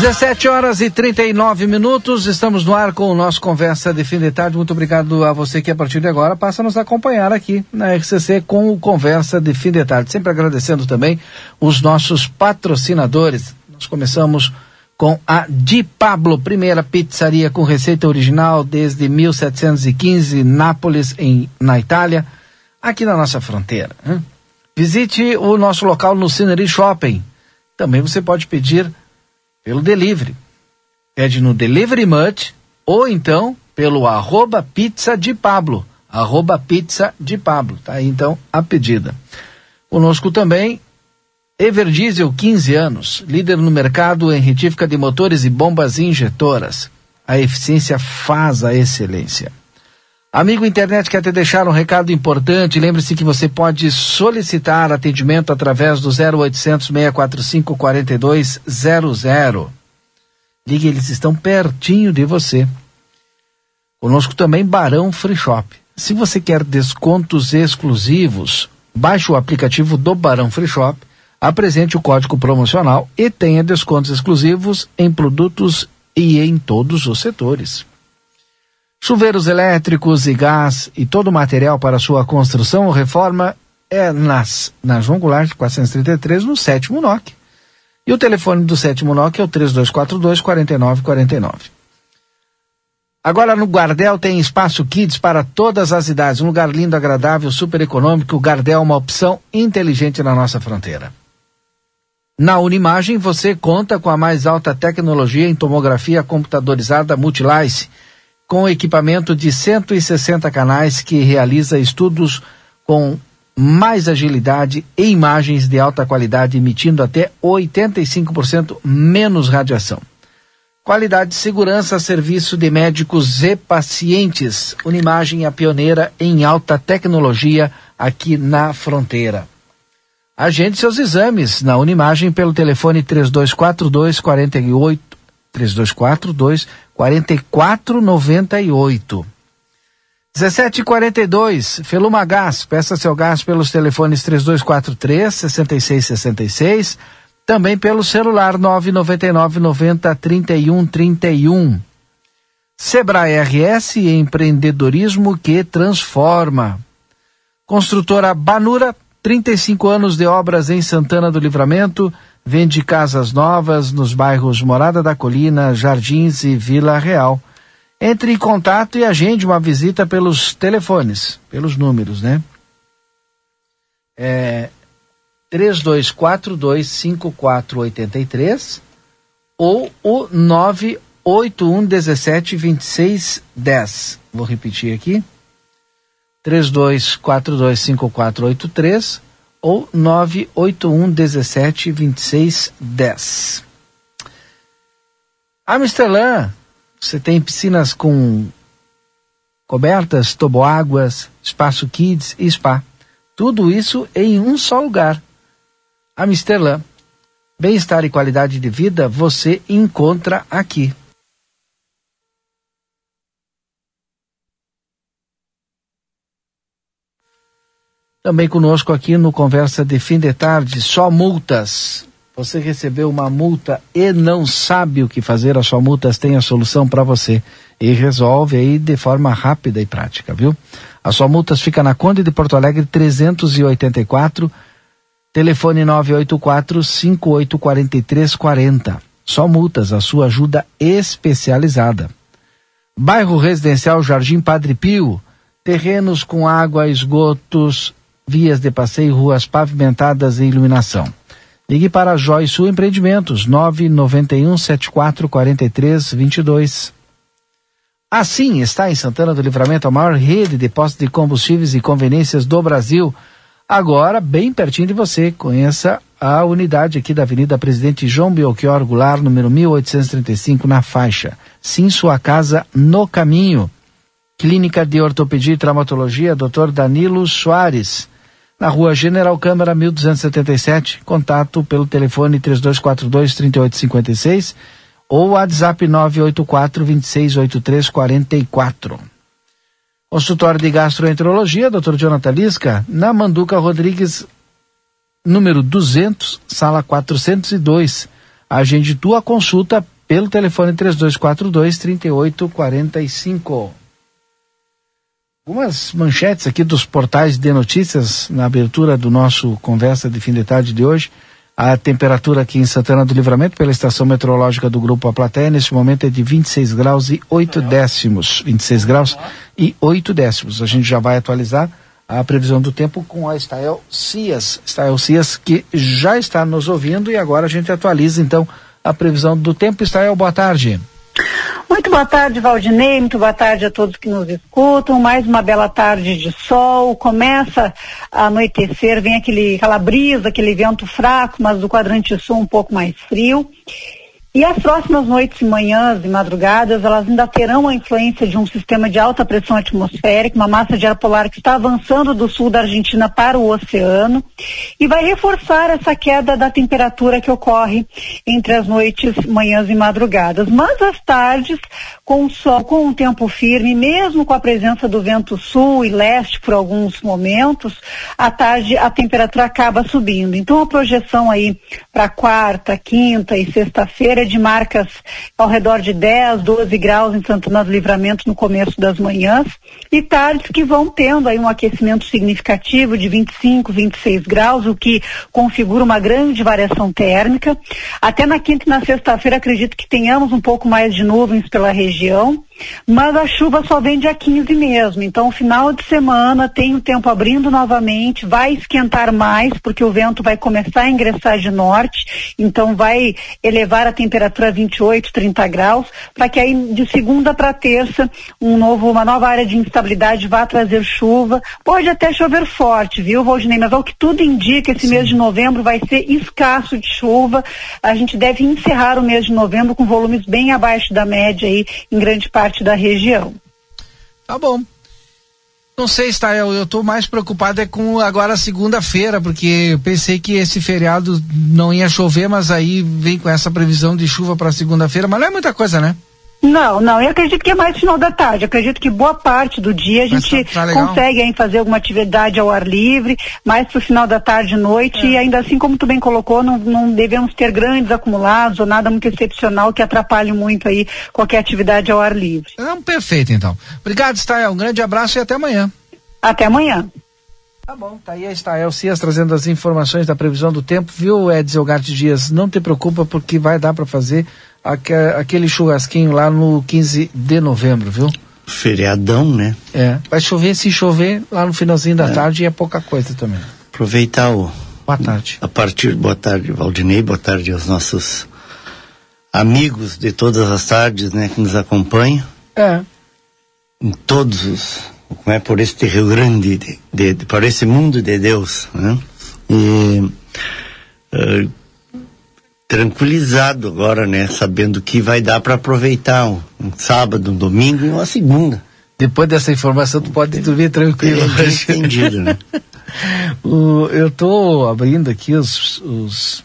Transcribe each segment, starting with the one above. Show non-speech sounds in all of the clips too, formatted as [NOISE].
17 horas e 39 minutos, estamos no ar com o nosso Conversa de Fim de Tarde. Muito obrigado a você que a partir de agora passa a nos acompanhar aqui na RCC com o Conversa de Fim de Tarde. Sempre agradecendo também os nossos patrocinadores. Nós começamos com a Di Pablo, primeira pizzaria com receita original desde 1715, Nápoles, em, na Itália, aqui na nossa fronteira. Hein? Visite o nosso local no Cinery Shopping. Também você pode pedir pelo delivery. Pede no Delivery Much ou então pelo arroba pizza de Pablo. Arroba pizza de Pablo. Tá aí então a pedida. Conosco também Everdiesel 15 anos, líder no mercado em retífica de motores e bombas injetoras. A eficiência faz a excelência. Amigo internet, quer te deixar um recado importante? Lembre-se que você pode solicitar atendimento através do 0800 645 4200. Ligue, eles estão pertinho de você. Conosco também Barão Free Shop. Se você quer descontos exclusivos, baixe o aplicativo do Barão Free Shop, apresente o código promocional e tenha descontos exclusivos em produtos e em todos os setores. Chuveiros elétricos e gás e todo o material para sua construção ou reforma é nas, na João Goulart 433, no sétimo NOC. E o telefone do sétimo NOC é o 3242 4949. Agora no Gardel tem espaço Kids para todas as idades, um lugar lindo, agradável, super econômico. O Gardel é uma opção inteligente na nossa fronteira. Na Unimagem você conta com a mais alta tecnologia em tomografia computadorizada Multilice com equipamento de 160 canais que realiza estudos com mais agilidade e imagens de alta qualidade, emitindo até 85% menos radiação. Qualidade, segurança, serviço de médicos e pacientes. Unimagem é pioneira em alta tecnologia aqui na fronteira. Agende seus exames na Unimagem pelo telefone 3242 48 3242 4498. 1742, Feluma Gás, peça seu gás pelos telefones 3243 6666, também pelo celular 999 90 31 31. Sebrae RS, empreendedorismo que transforma. Construtora Banura, 35 anos de obras em Santana do Livramento, Vende casas novas nos bairros Morada da Colina, Jardins e Vila Real. Entre em contato e agende uma visita pelos telefones, pelos números, né? É 32425483 ou o 981 17 26 10. Vou repetir aqui. 32425483 ou 981 17 26 10. Amsterdã, você tem piscinas com cobertas, toboáguas, espaço kids e spa. Tudo isso em um só lugar. Amsterdã. Bem-estar e qualidade de vida você encontra aqui. Também conosco aqui no Conversa de Fim de Tarde, só multas. Você recebeu uma multa e não sabe o que fazer, a sua multas tem a solução para você e resolve aí de forma rápida e prática, viu? A sua multas fica na Conde de Porto Alegre 384, telefone 984 584340. Só multas, a sua ajuda especializada. Bairro Residencial Jardim Padre Pio, terrenos com água, esgotos, vias de passeio, ruas pavimentadas e iluminação. Ligue para a Joy Sul Empreendimentos, 991 74 43 22. Assim está em Santana do Livramento a maior rede de postos de combustíveis e conveniências do Brasil. Agora, bem pertinho de você, conheça a unidade aqui da Avenida Presidente João Belchior Goulart, número 1835, na faixa. Sim, sua casa no caminho. Clínica de Ortopedia e Traumatologia, Dr. Danilo Soares na rua General Câmara 1277, contato pelo telefone 3242 3856 ou WhatsApp 984 2683 44. Consultório de Gastroenterologia, Dr. Jonathan Lisca, na Manduca Rodrigues, número 200, sala 402. agende tua consulta pelo telefone 3242 3845. Algumas manchetes aqui dos portais de notícias na abertura do nosso conversa de fim de tarde de hoje. A temperatura aqui em Santana do Livramento, pela estação meteorológica do Grupo A Platéia, neste momento é de 26 graus e 8 décimos. 26 graus e 8 décimos. A gente já vai atualizar a previsão do tempo com a Estael Cias. Estael Cias que já está nos ouvindo e agora a gente atualiza então a previsão do tempo. Estael, boa tarde. Muito boa tarde, Valdinei. Muito boa tarde a todos que nos escutam. Mais uma bela tarde de sol. Começa a anoitecer, vem aquele, aquela brisa, aquele vento fraco, mas do quadrante sul um pouco mais frio. E as próximas noites e manhãs e madrugadas, elas ainda terão a influência de um sistema de alta pressão atmosférica, uma massa de ar polar que está avançando do sul da Argentina para o oceano e vai reforçar essa queda da temperatura que ocorre entre as noites, manhãs e madrugadas. Mas às tardes, com o sol, com um tempo firme, mesmo com a presença do vento sul e leste por alguns momentos, à tarde a temperatura acaba subindo. Então a projeção aí para quarta, quinta e sexta-feira de marcas ao redor de 10, 12 graus em Santana do Livramento no começo das manhãs e tardes que vão tendo aí um aquecimento significativo de 25, 26 graus, o que configura uma grande variação térmica. Até na quinta e na sexta-feira acredito que tenhamos um pouco mais de nuvens pela região. Mas a chuva só vem dia 15 mesmo. Então, final de semana tem o tempo abrindo novamente, vai esquentar mais, porque o vento vai começar a ingressar de norte, então vai elevar a temperatura a 28, 30 graus, para que aí de segunda para terça, um novo, uma nova área de instabilidade vá trazer chuva. Pode até chover forte, viu, Valdinei? Mas ao que tudo indica, esse Sim. mês de novembro vai ser escasso de chuva. A gente deve encerrar o mês de novembro com volumes bem abaixo da média aí, em grande parte parte da região. Tá bom. Não sei, Stael, eu estou mais preocupado é com agora segunda-feira, porque eu pensei que esse feriado não ia chover, mas aí vem com essa previsão de chuva para segunda-feira, mas não é muita coisa, né? Não, não, eu acredito que é mais final da tarde. Eu acredito que boa parte do dia a gente tá, tá consegue aí, fazer alguma atividade ao ar livre, mais pro final da tarde e noite, é. e ainda assim, como tu bem colocou, não, não devemos ter grandes acumulados ou nada muito excepcional que atrapalhe muito aí qualquer atividade ao ar livre. É, perfeito, então. Obrigado, Stael. Um grande abraço e até amanhã. Até amanhã. Tá bom, tá aí a Estael Cias trazendo as informações da previsão do tempo, viu, Edson Garte Dias? Não te preocupa porque vai dar para fazer aquele churrasquinho lá no 15 de novembro, viu? Feriadão, né? É. Vai chover, se chover, lá no finalzinho da é. tarde é pouca coisa também. Aproveitar o. Boa tarde. A partir, boa tarde, Valdinei, boa tarde aos nossos amigos de todas as tardes, né, que nos acompanham. É. Em todos os. Como é por este Rio Grande, de, de, de, por esse mundo de Deus, né? E. Uh, tranquilizado agora, né? Sabendo que vai dar para aproveitar um, um, sábado, um domingo e uma segunda. Depois dessa informação, tu pode dormir tranquilo. É, entendido, né? [LAUGHS] o, eu estou abrindo aqui os, os,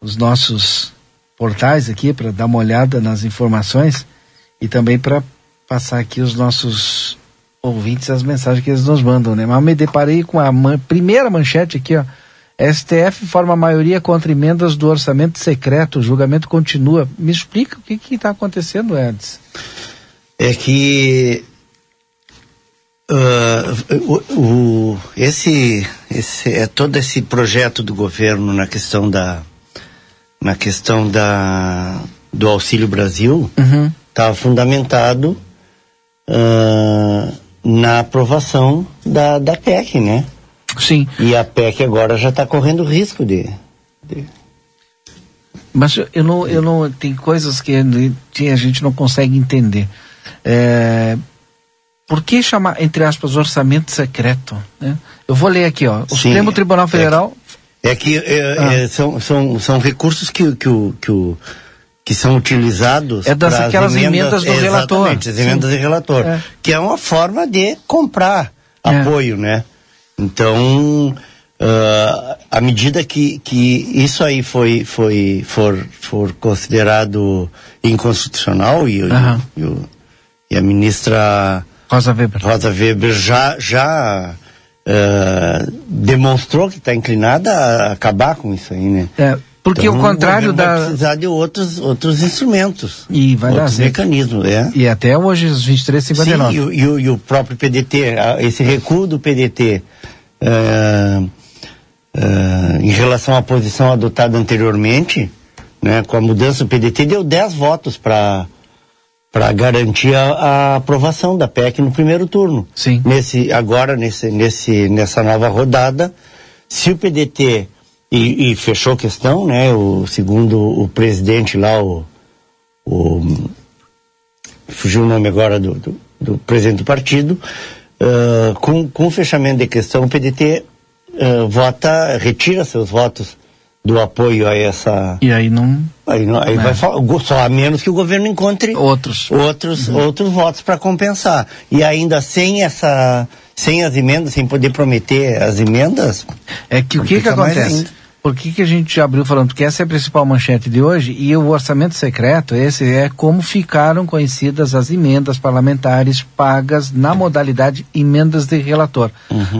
os nossos portais aqui para dar uma olhada nas informações e também para passar aqui os nossos ouvintes as mensagens que eles nos mandam, né? Mas me deparei com a man primeira manchete aqui, ó STF forma maioria contra emendas do orçamento secreto, o julgamento continua. Me explica o que está acontecendo, Edson. É que uh, o, o, esse, esse, é todo esse projeto do governo na questão da na questão da do Auxílio Brasil estava uhum. fundamentado uh, na aprovação da, da PEC, né? Sim. E a PEC agora já está correndo risco de, de... Mas eu não, eu não. Tem coisas que a gente não consegue entender. É, por que chamar, entre aspas, orçamento secreto? Né? Eu vou ler aqui, ó. O Sim, Supremo Tribunal Federal. É que, é que é, ah. é, são, são, são recursos que, que, o, que, o, que são utilizados. É das aquelas emendas, emendas do relator. Exatamente, as emendas Sim. do relator. É. Que é uma forma de comprar é. apoio, né? Então, uh, à medida que, que isso aí foi, foi, for, for considerado inconstitucional e, uhum. e, e, e a ministra Rosa Weber, Rosa Weber já, já uh, demonstrou que está inclinada a acabar com isso aí, né? É, Porque então, o contrário o da. Vai precisar de outros, outros instrumentos. E vai outros dar mecanismos, é. E até hoje, os 23,59. Sim, e, o- e, e o próprio PDT, esse recuo do PDT eh, eh, em relação à posição adotada anteriormente, né, com a mudança do PDT, deu 10 votos para para garantir a, a aprovação da PEC no primeiro turno. Sim. Nesse, agora, nesse, nesse, nessa nova rodada, se o PDT, e, e fechou a questão, né, o, segundo o presidente lá, o, o fugiu o nome agora do, do, do presidente do partido, ah, com, com o fechamento da questão, o PDT ah, vota, retira seus votos do apoio a essa. E aí não. Aí, não- aí É. vai falar, só a menos que o governo encontre Outros. outros, outros votos para compensar. E ainda sem essa, sem as emendas, sem poder prometer as emendas, É que o que que acontece? Por que, que a gente abriu falando? Porque essa é a principal manchete de hoje e o orçamento secreto, esse é como ficaram conhecidas as emendas parlamentares pagas na modalidade emendas de relator.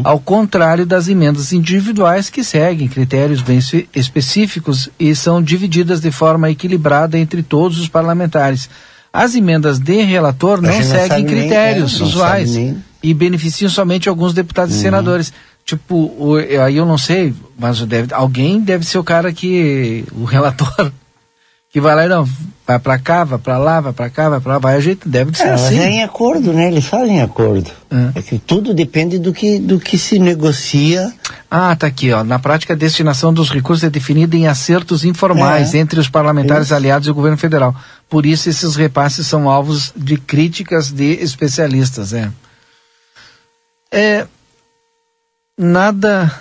Ao contrário das emendas individuais que seguem critérios bem espe- específicos e são divididas de forma equilibrada entre todos os parlamentares. As emendas de relator não seguem nem, critérios é, não usuais sabe nem. E beneficiam somente alguns deputados Uhum. e senadores. Tipo, o- aí eu não sei, mas deve, alguém deve ser o cara que, o relator, [LAUGHS] que vai lá e não, vai pra cá, vai pra lá, vai pra cá, vai pra lá, vai a gente, deve de ser é, mas assim. é em acordo, né? Eles fazem acordo. É. É que tudo depende do que, do que se negocia. Ah, tá aqui, ó. Na prática, a destinação dos recursos é definida em acertos informais É. entre os parlamentares Isso. aliados e o governo federal. Por isso, esses repasses são alvos de críticas de especialistas, é. É nada,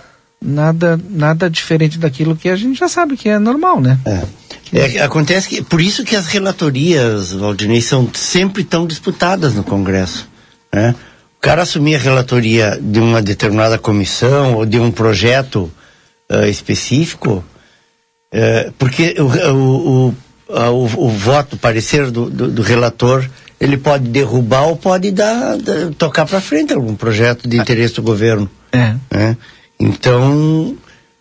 nada, nada diferente daquilo que a gente já sabe que é normal, né? É. É, acontece que, por isso que as relatorias, Valdinei, são sempre tão disputadas no Congresso. Né? O cara assumir a relatoria de uma determinada comissão ou de um projeto ah, específico, eh, porque o, o, o- o voto, o parecer do, do, do relator, ele pode derrubar ou pode dar, tocar para frente algum projeto de interesse do governo É. né? Então,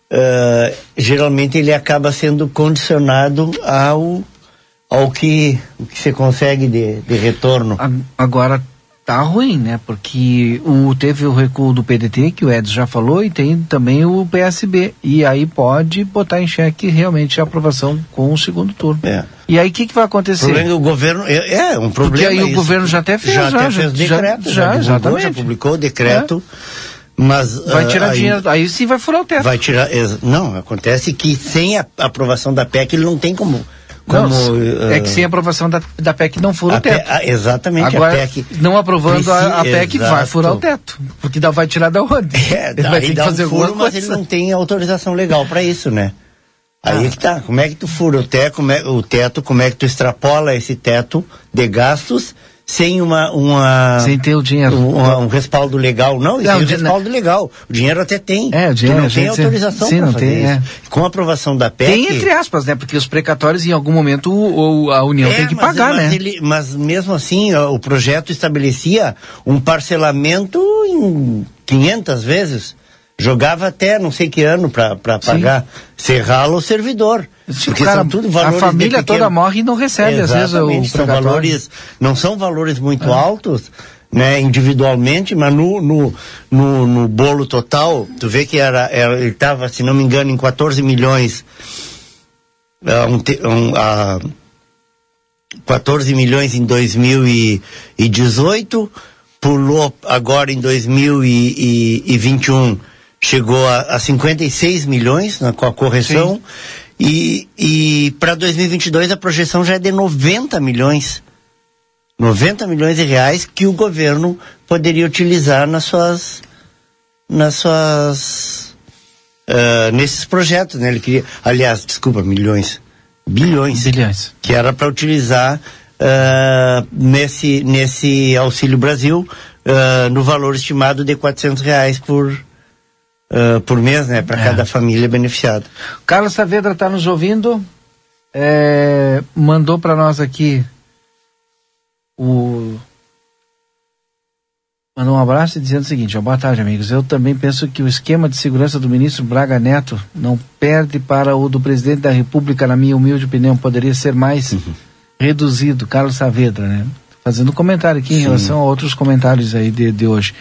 eh, geralmente ele acaba sendo condicionado ao, ao que, o que você consegue de, de retorno. Agora tá ruim, né? Porque o, teve o recuo do PDT, que o Edson já falou, e tem também o PSB. E aí pode botar em xeque realmente a aprovação com o segundo turno. É. E aí o que, que vai O acontecer? problema é que o governo é, é um problema. Porque aí o isso. governo já até fez, já, já, até já- fez já- decreto, já, já, divulgou, exatamente. já publicou o decreto, mas Vai ah, tirar aí dinheiro, aí sim vai furar o teto. Vai tirar, não, acontece que sem a aprovação da PEC ele não tem como, como Não, é ah, que sem a aprovação da, da PEC não fura a o teto. Ah, exatamente Agora, a PEC não aprovando a, a PEC, vai exato. furar o teto. Porque dá, vai tirar da onde? É, [LAUGHS] Ele vai ter que dá fazer um furo, mas ele não tem autorização legal para isso, né? Aí Ah. é que tá, como é que tu fura o teto, como é, o teto, como é que tu extrapola esse teto de gastos sem uma, uma Sem ter o dinheiro. um, um respaldo legal, não, Não, di- respaldo legal. O dinheiro até tem. É, o dinheiro, não tem autorização sim, para não fazer tem, isso. é. Com a aprovação da PEC... Tem entre aspas, né? Porque os precatórios em algum momento o, o- a União É, tem que mas- pagar, mas né? ele- mas mesmo assim, o projeto estabelecia um parcelamento em 500 vezes. Jogava até não sei que ano para pagar. Serralo o servidor. Tipo, Porque cara, são tudo a valores de família toda morre e não recebe, às vezes, o Exatamente, são valores, não são valores muito Ah. altos, né, individualmente, mas no, no, no, no bolo total, tu vê que era, era ele estava, se não me engano, em 14 milhões, ah, um, te- um, ah, 14 milhões em 2018, pulou agora em 2021, chegou a, a 56 milhões né, com a correção, e, e para 2022 a projeção já é de 90 milhões. 90 milhões de reais que o governo poderia utilizar nas suas nas suas ah, nesses projetos, né? Ele queria, aliás, desculpa, milhões, bilhões, Bilhões. que era para utilizar ah, nesse nesse Auxílio Brasil ah, no valor estimado de 400 reais por ah, por mês, né? Para É. cada família beneficiada. Carlos Saavedra está nos ouvindo. É, mandou para nós aqui o Manda um abraço dizendo o seguinte: ó, boa tarde, amigos. Eu também penso que o esquema de segurança do ministro Braga Neto não perde para o do presidente da República, na minha humilde opinião, poderia ser mais uhum. reduzido. Carlos Saavedra, né? Fazendo um comentário aqui Sim. em relação a outros comentários aí de, de hoje.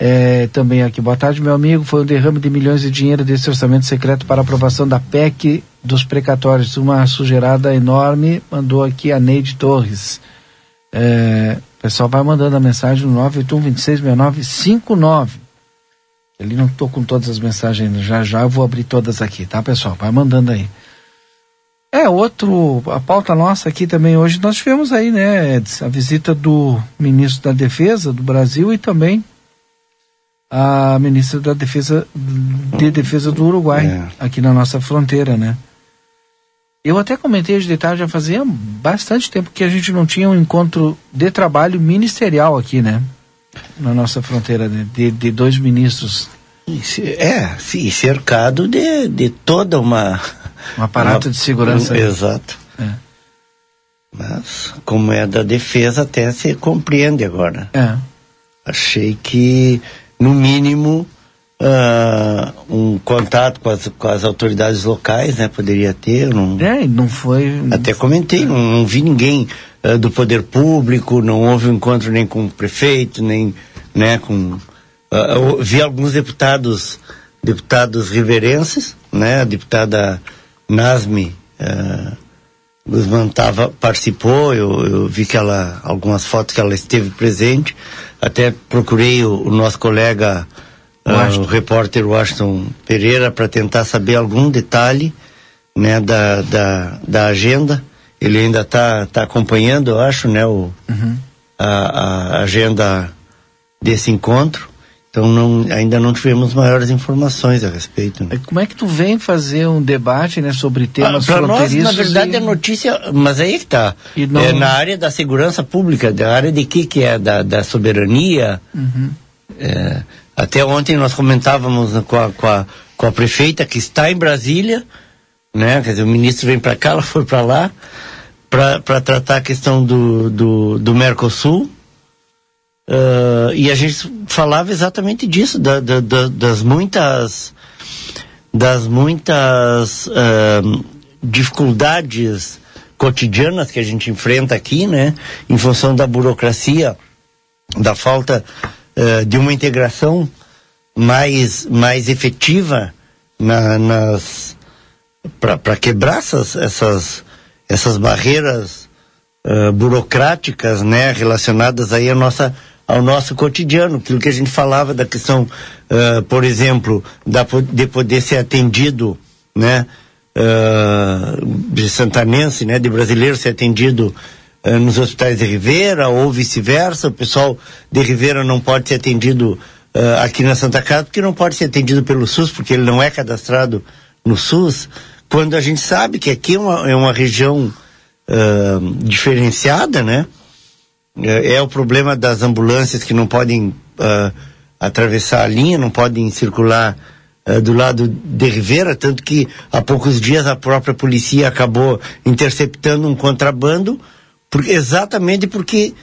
É, também aqui, boa tarde, meu amigo. Foi um derrame de milhões de dinheiro desse orçamento secreto para aprovação da PEC dos precatórios. Uma sujeirada enorme. Mandou aqui a Neide Torres. É, o pessoal vai mandando a mensagem no 981-266959. Ele não estou com todas as mensagens já já, eu vou abrir todas aqui, tá, pessoal? Vai mandando aí. É, outro, a pauta nossa aqui também hoje, nós tivemos aí, né, Edson, a visita do ministro da Defesa do Brasil e também a ministra da Defesa de Defesa do Uruguai, é. aqui na nossa fronteira, né? Eu até comentei hoje de tarde, já fazia bastante tempo que a gente não tinha um encontro de trabalho ministerial aqui, né? Na nossa fronteira, né? de, de dois ministros. É, sim, cercado de, de toda uma. Um aparato uma, de segurança. Um, exato. É. Mas, como é da defesa, até se compreende agora. É. Achei que, no mínimo, Uh, um contato com as, com as autoridades locais, né? Poderia ter. Não, é, não foi. Até comentei, não, não vi ninguém uh, do poder público, não houve um encontro nem com o prefeito, nem né, com. Uh, vi alguns deputados, deputados riverenses, né? A deputada Nasme uh, Guzmán tava, participou, eu, eu vi que ela, algumas fotos que ela esteve presente, até procurei o, o nosso colega uh, o repórter Washington Pereira para tentar saber algum detalhe né, da, da, da agenda. Ele ainda está tá acompanhando, eu acho, né, o, uhum. a, a, agenda desse encontro. Então não, ainda não tivemos maiores informações a respeito. Né? Como é que tu vem fazer um debate né, sobre temas ah, Para nós, na verdade, e... é notícia, mas aí que está. Não... É na área da segurança pública, da área de que que é? Da, da soberania. Uhum. É, até ontem nós comentávamos com a, com a, com a prefeita que está em Brasília, né? Quer dizer, o ministro vem para cá, ela foi para lá, para tratar a questão do, do, do Mercosul. Uh, e a gente falava exatamente disso, da, da, da, das muitas das muitas uh, dificuldades cotidianas que a gente enfrenta aqui, né? Em função da burocracia, da falta uh, de uma integração mais, mais efetiva na, nas para quebrar essas, essas, essas barreiras burocráticas né, relacionadas aí à nossa, ao nosso cotidiano, aquilo que a gente falava da questão, uh, por exemplo, da, de poder ser atendido, né, uh, de santanense, né, de brasileiro ser atendido eh, nos hospitais de Ribeira ou vice-versa. O pessoal de Ribeira não pode ser atendido uh, aqui na Santa Casa porque não pode ser atendido pelo SUS, porque ele não é cadastrado no SUS. Quando a gente sabe que aqui é uma, é uma região uh, diferenciada, né? É, é, o problema das ambulâncias que não podem atravessar a linha, não podem circular do lado de Ribeira, tanto que há poucos dias a própria polícia acabou interceptando um contrabando porque, exatamente porque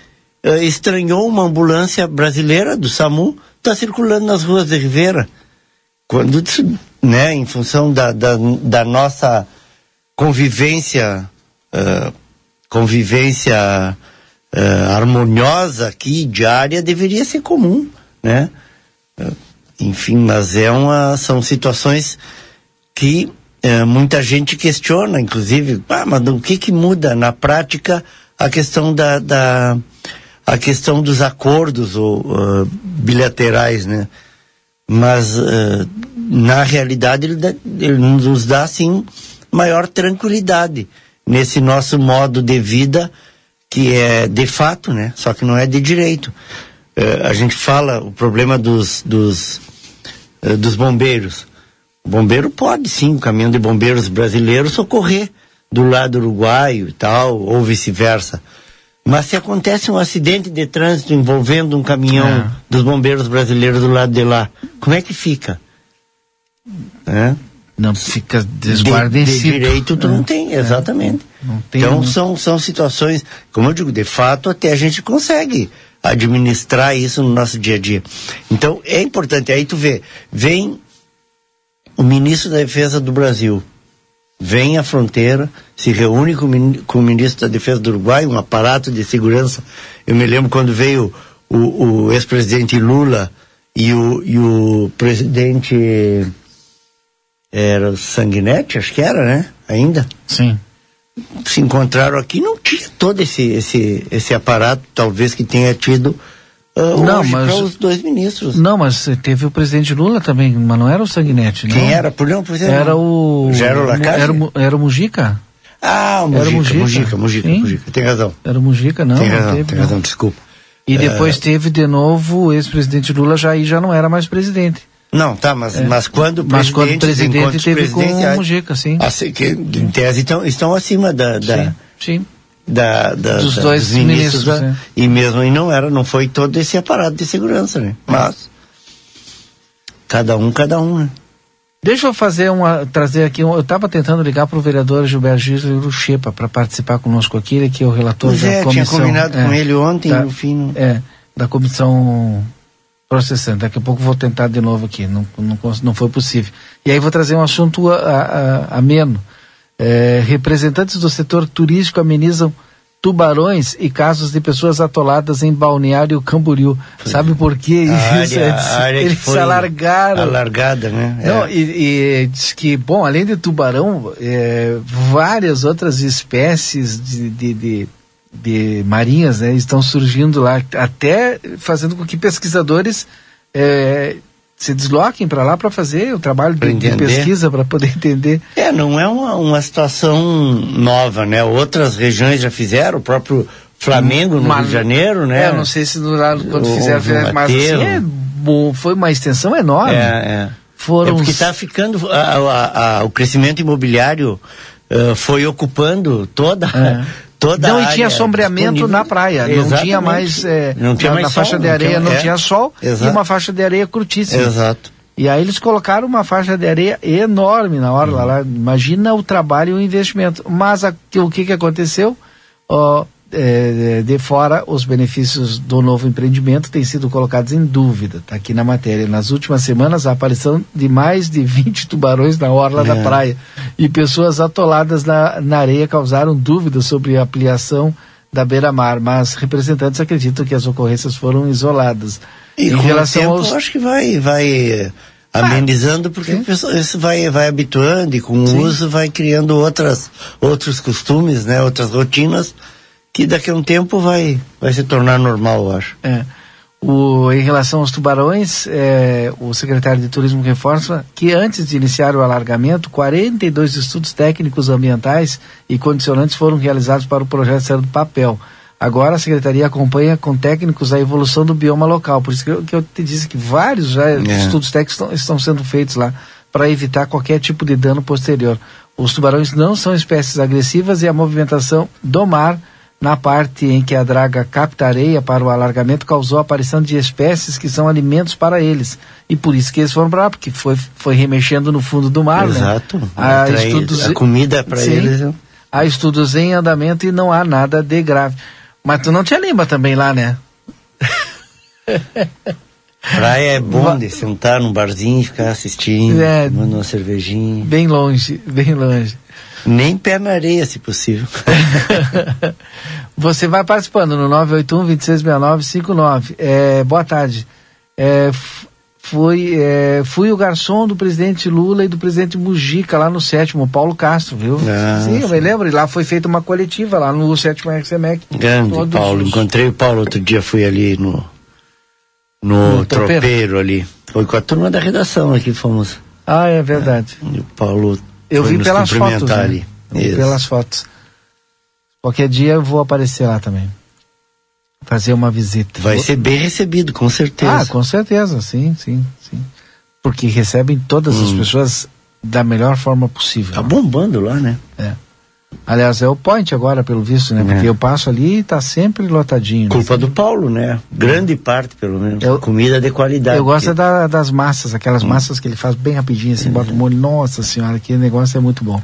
uh, estranhou uma ambulância brasileira do SAMU está circulando nas ruas de Ribeira. Quando, né, em função da, da, da nossa convivência, uh, convivência uh, harmoniosa aqui, diária, deveria ser comum, né? enfim, mas é uma, são situações que muita gente questiona, inclusive, ah, mas o que que muda na prática a questão da, da a questão dos acordos ou, uh, bilaterais, né? Mas uh, na realidade ele, ele nos dá assim maior tranquilidade nesse nosso modo de vida que é de fato, né? Só que não é de direito. Uh, a gente fala o problema dos dos, dos bombeiros. O bombeiro pode sim, o caminhão de bombeiros brasileiros socorrer do lado uruguaio e tal, ou vice-versa. Mas se acontece um acidente de trânsito envolvendo um caminhão é. dos bombeiros brasileiros do lado de lá, como é que fica? É? Não fica desguarnecido. De, de direito tu é. não tem, exatamente. Não tem então são, são situações, como eu digo, de fato até a gente consegue administrar isso no nosso dia a dia. Então é importante. Aí tu vê, vem o ministro da Defesa do Brasil, vem à fronteira, se reúne com, com o ministro da Defesa do Uruguai, um aparato de segurança. Eu me lembro quando veio o, o ex-presidente Lula e o, e o presidente era o Sanguinetti, acho que era, né? Ainda? Sim. Se encontraram aqui, não tinha todo esse, esse, esse aparato, talvez que tenha tido uh, não, mas, para os dois ministros. Não, mas teve o presidente Lula também, mas não era o Sanguinetti, Quem era? Por não, por exemplo, Era o... Gero Lacage? Era, era o Mujica. Ah, o Mujica, era Mujica, Mujica, Mujica, Mujica, tem razão. Era o Mujica, não. Tem razão, não teve, tem razão, desculpa. E depois uh, teve de novo o ex-presidente Lula, já aí já não era mais presidente. Não, tá, mas, é. mas quando o mas quando o presidente teve com o Mujica, sim. Assim, que, em tese estão, estão acima da, da sim, sim. Da, da, dos da, dois dos ministros, ministros da, e mesmo e não era, não foi todo esse aparato de segurança, né? Mas cada um, cada um, né? Deixa eu fazer uma, trazer aqui, um, eu estava tentando ligar para o vereador Gilberto Gisler Chepa para participar conosco aqui, ele que é o relator pois da é, comissão. tinha combinado é, com ele ontem, no fim. Não... É, da comissão processando. Daqui a pouco vou tentar de novo aqui, não, não, não foi possível. E aí vou trazer um assunto ameno. É, representantes do setor turístico amenizam tubarões e casos de pessoas atoladas em Balneário Camboriú. Sabe por quê? Isso, área, eles se alargaram. Alargada, né? Não, é. e, e, diz que, bom, além de tubarão, é, várias outras espécies de, de, de de marinhas né, estão surgindo lá, até fazendo com que pesquisadores é, se desloquem para lá para fazer o trabalho de, de pesquisa para poder entender. É, não é uma, uma situação nova, né? Outras regiões já fizeram, o próprio Flamengo no Rio de Janeiro, né? É, não sei se no, quando fizeram, fizeram mas assim, é, foi uma extensão enorme. É, é. Foram é porque está ficando a, a, a, o crescimento imobiliário uh, foi ocupando toda é. Toda não, e tinha sombreamento na praia. Exatamente. Não tinha mais. É, não tinha na, mais na faixa sol, de areia não, tinha, não é. tinha sol Exato. e uma faixa de areia curtíssima. Exato. E aí eles colocaram uma faixa de areia enorme na hora uhum. lá. Imagina o trabalho e o investimento. Mas a, o que, que aconteceu? Ó, é, de fora, os benefícios do novo empreendimento têm sido colocados em dúvida. Está aqui na matéria. Nas últimas semanas, a aparição de mais de [LAUGHS] 20 tubarões na orla é. da praia e pessoas atoladas na, na areia causaram dúvidas sobre a ampliação da beira-mar, mas representantes acreditam que as ocorrências foram isoladas. E em relação tempo, aos... acho que vai, vai amenizando porque pessoal isso vai vai habituando e com o Sim. uso vai criando outras outros costumes, né, outras rotinas que daqui a um tempo vai, vai se tornar normal, eu acho. É. O, em relação aos tubarões, é, o secretário de Turismo reforça que antes de iniciar o alargamento, 42 estudos técnicos ambientais e condicionantes foram realizados para o projeto sair do papel. Agora a secretaria acompanha com técnicos a evolução do bioma local. Por isso que eu, que eu te disse que vários já é. estudos técnicos estão, estão sendo feitos lá para evitar qualquer tipo de dano posterior. Os tubarões não são espécies agressivas e a movimentação do mar na parte em que a draga capta areia para o alargamento, causou a aparição de espécies que são alimentos para eles. E por isso que eles foram para lá, porque foi, foi remexendo no fundo do mar. Né? Exato. Né? Há estudos, a comida para eles. Há estudos em andamento e não há nada de grave. Mas tu não te lembra também lá, né? [LAUGHS] Praia é bom de sentar num barzinho, ficar assistindo, é, uma cervejinha. Bem longe, bem longe. Nem pé na areia, se possível. [LAUGHS] Você vai participando no 981-2669-59. É, boa tarde. É, fui, é, fui o garçom do presidente Lula e do presidente Mujica lá no sétimo, Paulo Castro, viu? Ah, sim, eu me lembro. E lá foi feita uma coletiva lá no sétimo RCMEC. Grande, Paulo. Os... Encontrei o Paulo outro dia, fui ali no, no, no tropeiro. tropeiro ali. Foi com a turma da redação aqui, fomos. Ah, é verdade. É, o Paulo eu vi pelas fotos. Né? Vi pelas fotos. Qualquer dia eu vou aparecer lá também. Fazer uma visita. Vai ser bem recebido, com certeza. Ah, com certeza, sim, sim, sim. Porque recebem todas hum. as pessoas da melhor forma possível. Tá bombando lá, né? É. Aliás, é o point agora, pelo visto, né? Porque é. eu passo ali e tá sempre lotadinho. Né? Culpa né? do Paulo, né? Grande parte, pelo menos. Eu, Comida de qualidade. Eu gosto porque... da, das massas, aquelas hum. massas que ele faz bem rapidinho, assim, hum. bota o molho. Nossa senhora, que negócio é muito bom.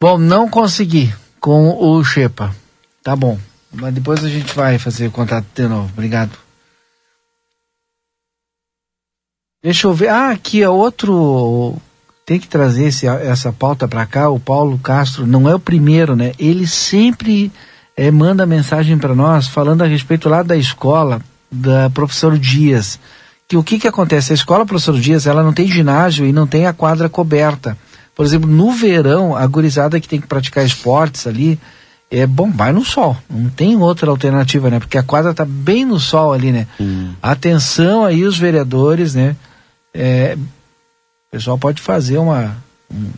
Bom, não consegui com o Xepa. Tá bom. Mas depois a gente vai fazer o contato de novo. Obrigado. Deixa eu ver. Ah, aqui é outro. Tem que trazer esse, essa pauta para cá. O Paulo Castro não é o primeiro, né? Ele sempre é, manda mensagem para nós falando a respeito lá da escola da professor Dias. Que o que que acontece? A escola professor Dias ela não tem ginásio e não tem a quadra coberta. Por exemplo, no verão, a gurizada que tem que praticar esportes ali, é bom, vai no sol. Não tem outra alternativa, né? Porque a quadra tá bem no sol ali, né? Hum. Atenção aí os vereadores, né? É, o pessoal pode fazer uma um,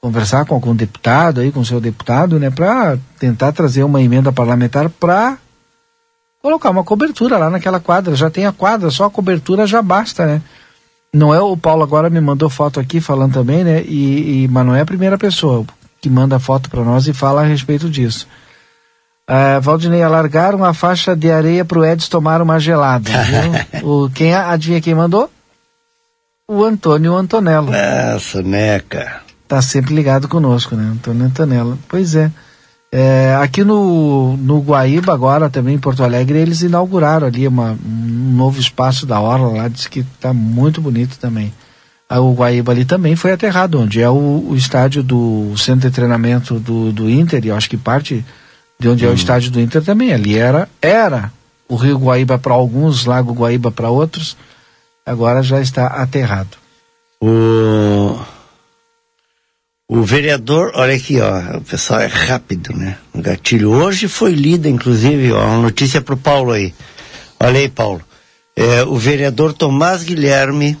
conversar com algum deputado aí, com o seu deputado, né, para tentar trazer uma emenda parlamentar para colocar uma cobertura lá naquela quadra. Já tem a quadra, só a cobertura já basta, né? Não é o Paulo agora me mandou foto aqui falando também, né? E, e mas não é a primeira pessoa que manda foto para nós e fala a respeito disso. Uh, Valdinei, alargaram a faixa de areia para o Edson tomar uma gelada. [LAUGHS] o, quem adivinha quem mandou? O Antônio Antonello. Ah, soneca. Tá sempre ligado conosco, né? Antônio Antonello. Pois é. é. aqui no, no Guaíba, agora também em Porto Alegre, eles inauguraram ali uma, um novo espaço da Orla lá, diz que tá muito bonito também. Ah, o Guaíba ali também foi aterrado, onde é o, o estádio do centro de treinamento do, do Inter, e eu acho que parte de onde hum. é o hum. estádio do Inter também. Ali era, era o Rio Guaíba para alguns, Lago Guaíba para outros agora já está aterrado. O, o vereador, olha aqui, ó, o pessoal é rápido, né? O gatilho. Hoje foi lida, inclusive, ó, uma notícia para o Paulo aí. Olha aí, Paulo. É, o vereador Tomás Guilherme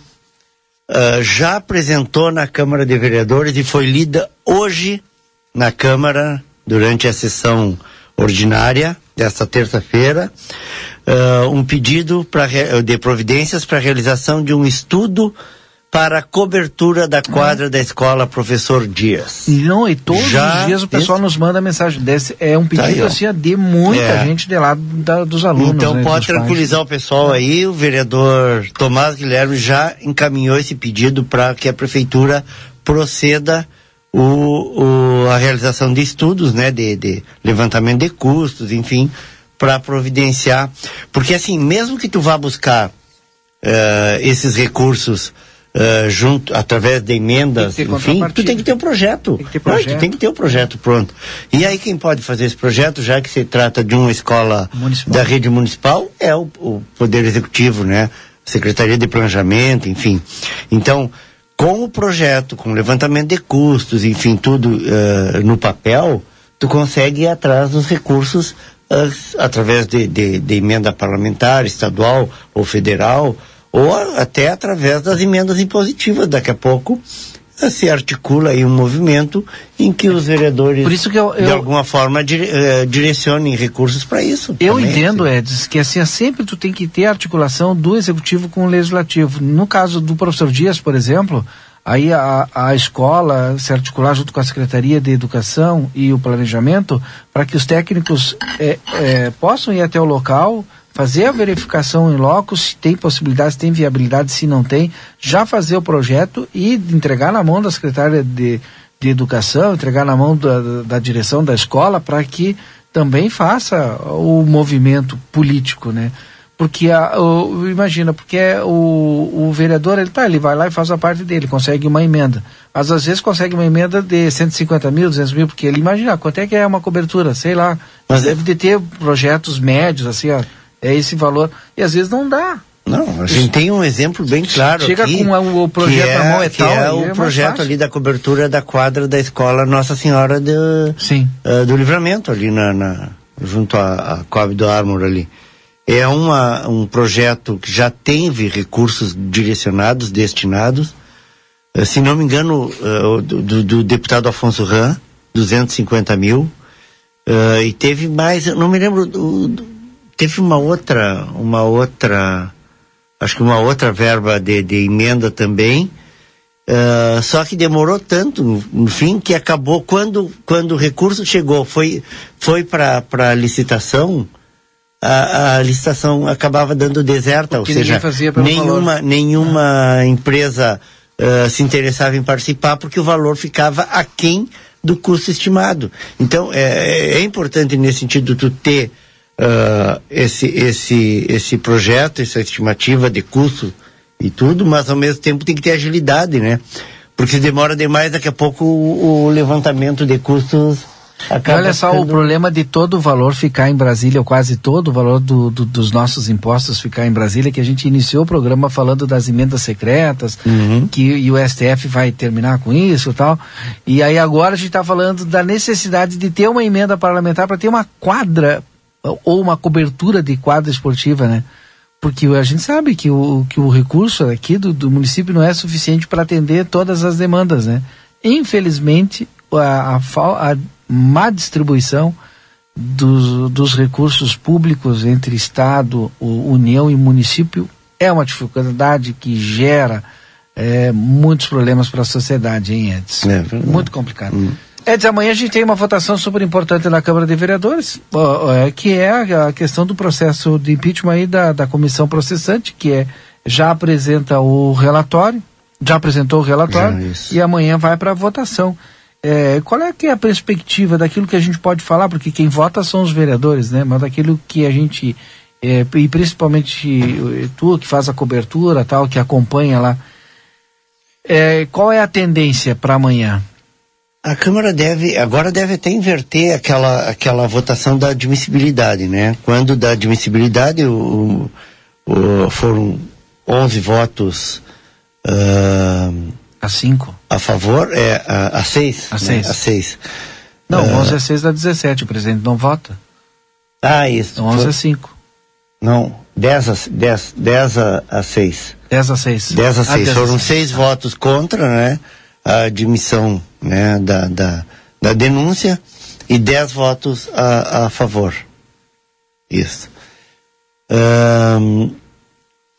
uh, já apresentou na Câmara de Vereadores e foi lida hoje na Câmara durante a sessão ordinária desta terça-feira uh, um pedido pra, de providências para a realização de um estudo para a cobertura da quadra da escola Professor Dias. E não, e todos Já os dias o pessoal nos manda mensagem desse. É um pedido tá assim de muita é. gente de lá da, dos alunos. Então né, pode tranquilizar pais. o pessoal aí. O vereador Tomás Guilherme já encaminhou esse pedido para que a prefeitura proceda o, o, a realização de estudos, né, de, de levantamento de custos, enfim, para providenciar, porque assim, mesmo que tu vá buscar uh, esses recursos uh, junto, através de emendas, enfim, tu tem que ter o um projeto. Tem que ter projeto. tem que ter o um projeto pronto. E aí quem pode fazer esse projeto, já que se trata de uma escola municipal. da rede municipal, é o, o Poder Executivo, né? Secretaria de Planejamento, enfim. Então, com o projeto, com o levantamento de custos, enfim, tudo uh, no papel, tu consegue ir atrás dos recursos através de, de, de, emenda parlamentar, estadual ou federal, ou até através das emendas impositivas. Daqui a pouco se articula aí um movimento em que os vereadores eu, eu, de alguma forma dire, uh, direcionem recursos para isso. Eu também, entendo, assim. Edson, que assim sempre tu tem que ter articulação do executivo com o legislativo. No caso do professor Dias, por exemplo, aí a, a escola se articular junto com a Secretaria de Educação e o Planejamento para que os técnicos é, é, possam ir até o local, fazer a verificação em loco, se tem possibilidade, se tem viabilidade, se não tem, já fazer o projeto e entregar na mão da Secretaria de, de Educação, entregar na mão da, da direção da escola para que também faça o movimento político, né? Porque a, o, imagina, porque é o, o vereador, ele tá, ele vai lá e faz a parte dele, consegue uma emenda. Mas às vezes consegue uma emenda de 150 mil, 200 mil, porque ele imagina quanto é que é uma cobertura, sei lá. Mas deve de ter projetos médios, assim, ó, é esse valor. E às vezes não dá. Não, a gente tem um exemplo bem claro Chega aqui, com o, o projeto é, na mão é que tal. É o é projeto ali da cobertura da quadra da escola Nossa Senhora de, Sim. Uh, do Livramento, ali na, na junto à, à Coab do Armor ali. É uma, um projeto que já teve recursos direcionados, destinados. Uh, se não me engano, uh, do, do, deputado Afonso Ram, 250 mil. Uh, e teve mais, não me lembro, do, teve uma outra, uma outra, acho que uma outra verba de, de emenda também. Uh, só que demorou tanto, no, fim, que acabou quando, quando o recurso chegou, foi, foi para a licitação, a, a, licitação acabava dando deserta, Porque ou seja, nenhuma, nenhuma empresa uh, se interessava em participar porque o valor ficava aquém do custo estimado. Então, é, é importante nesse sentido tu ter uh, esse, esse, esse projeto, essa estimativa de custo e tudo, mas ao mesmo tempo tem que ter agilidade, né? Porque se demora demais, daqui a pouco o, o levantamento de custos Acaba Olha só, o problema de todo o valor ficar em Brasília, ou quase todo o valor do, do, dos nossos impostos ficar em Brasília, que a gente iniciou o programa falando das emendas secretas, uhum. que e o STF vai terminar com isso e tal. E aí agora a gente está falando da necessidade de ter uma emenda parlamentar para ter uma quadra ou uma cobertura de quadra esportiva, né? Porque a gente sabe que o, que o recurso aqui do, do município não é suficiente para atender todas as demandas, né? Infelizmente, a, a, a má distribuição dos, dos recursos públicos entre Estado, União e município é uma dificuldade que gera é, muitos problemas para a sociedade, hein, Edson? É, Muito complicado. Hum. Edson, amanhã a gente tem uma votação super importante na Câmara de Vereadores, é, que é a questão do processo de impeachment aí da, da comissão processante, que é, já apresenta o relatório, já apresentou o relatório, já, e amanhã vai para a votação. É, qual é, que é a perspectiva daquilo que a gente pode falar? Porque quem vota são os vereadores, né? Mas daquilo que a gente, é, e principalmente tu que faz a cobertura, tal, que acompanha lá, é, qual é a tendência para amanhã? A Câmara deve, agora deve até inverter aquela, aquela votação da admissibilidade, né? Quando da admissibilidade o, o, foram 11 votos uh, a 5. A favor é a 6. A 6. Né? A 6. Não, uh, 11 a 6 dá 17, o presidente não vota. Ah, isso. 11 a 5. Não, 10 a, 10, 10 a, 6. 10 a 6. 10 a 6. Ah, Foram 6 votos contra, né? A admissão né, da, da, da denúncia e 10 votos a, a favor. Isso. Um,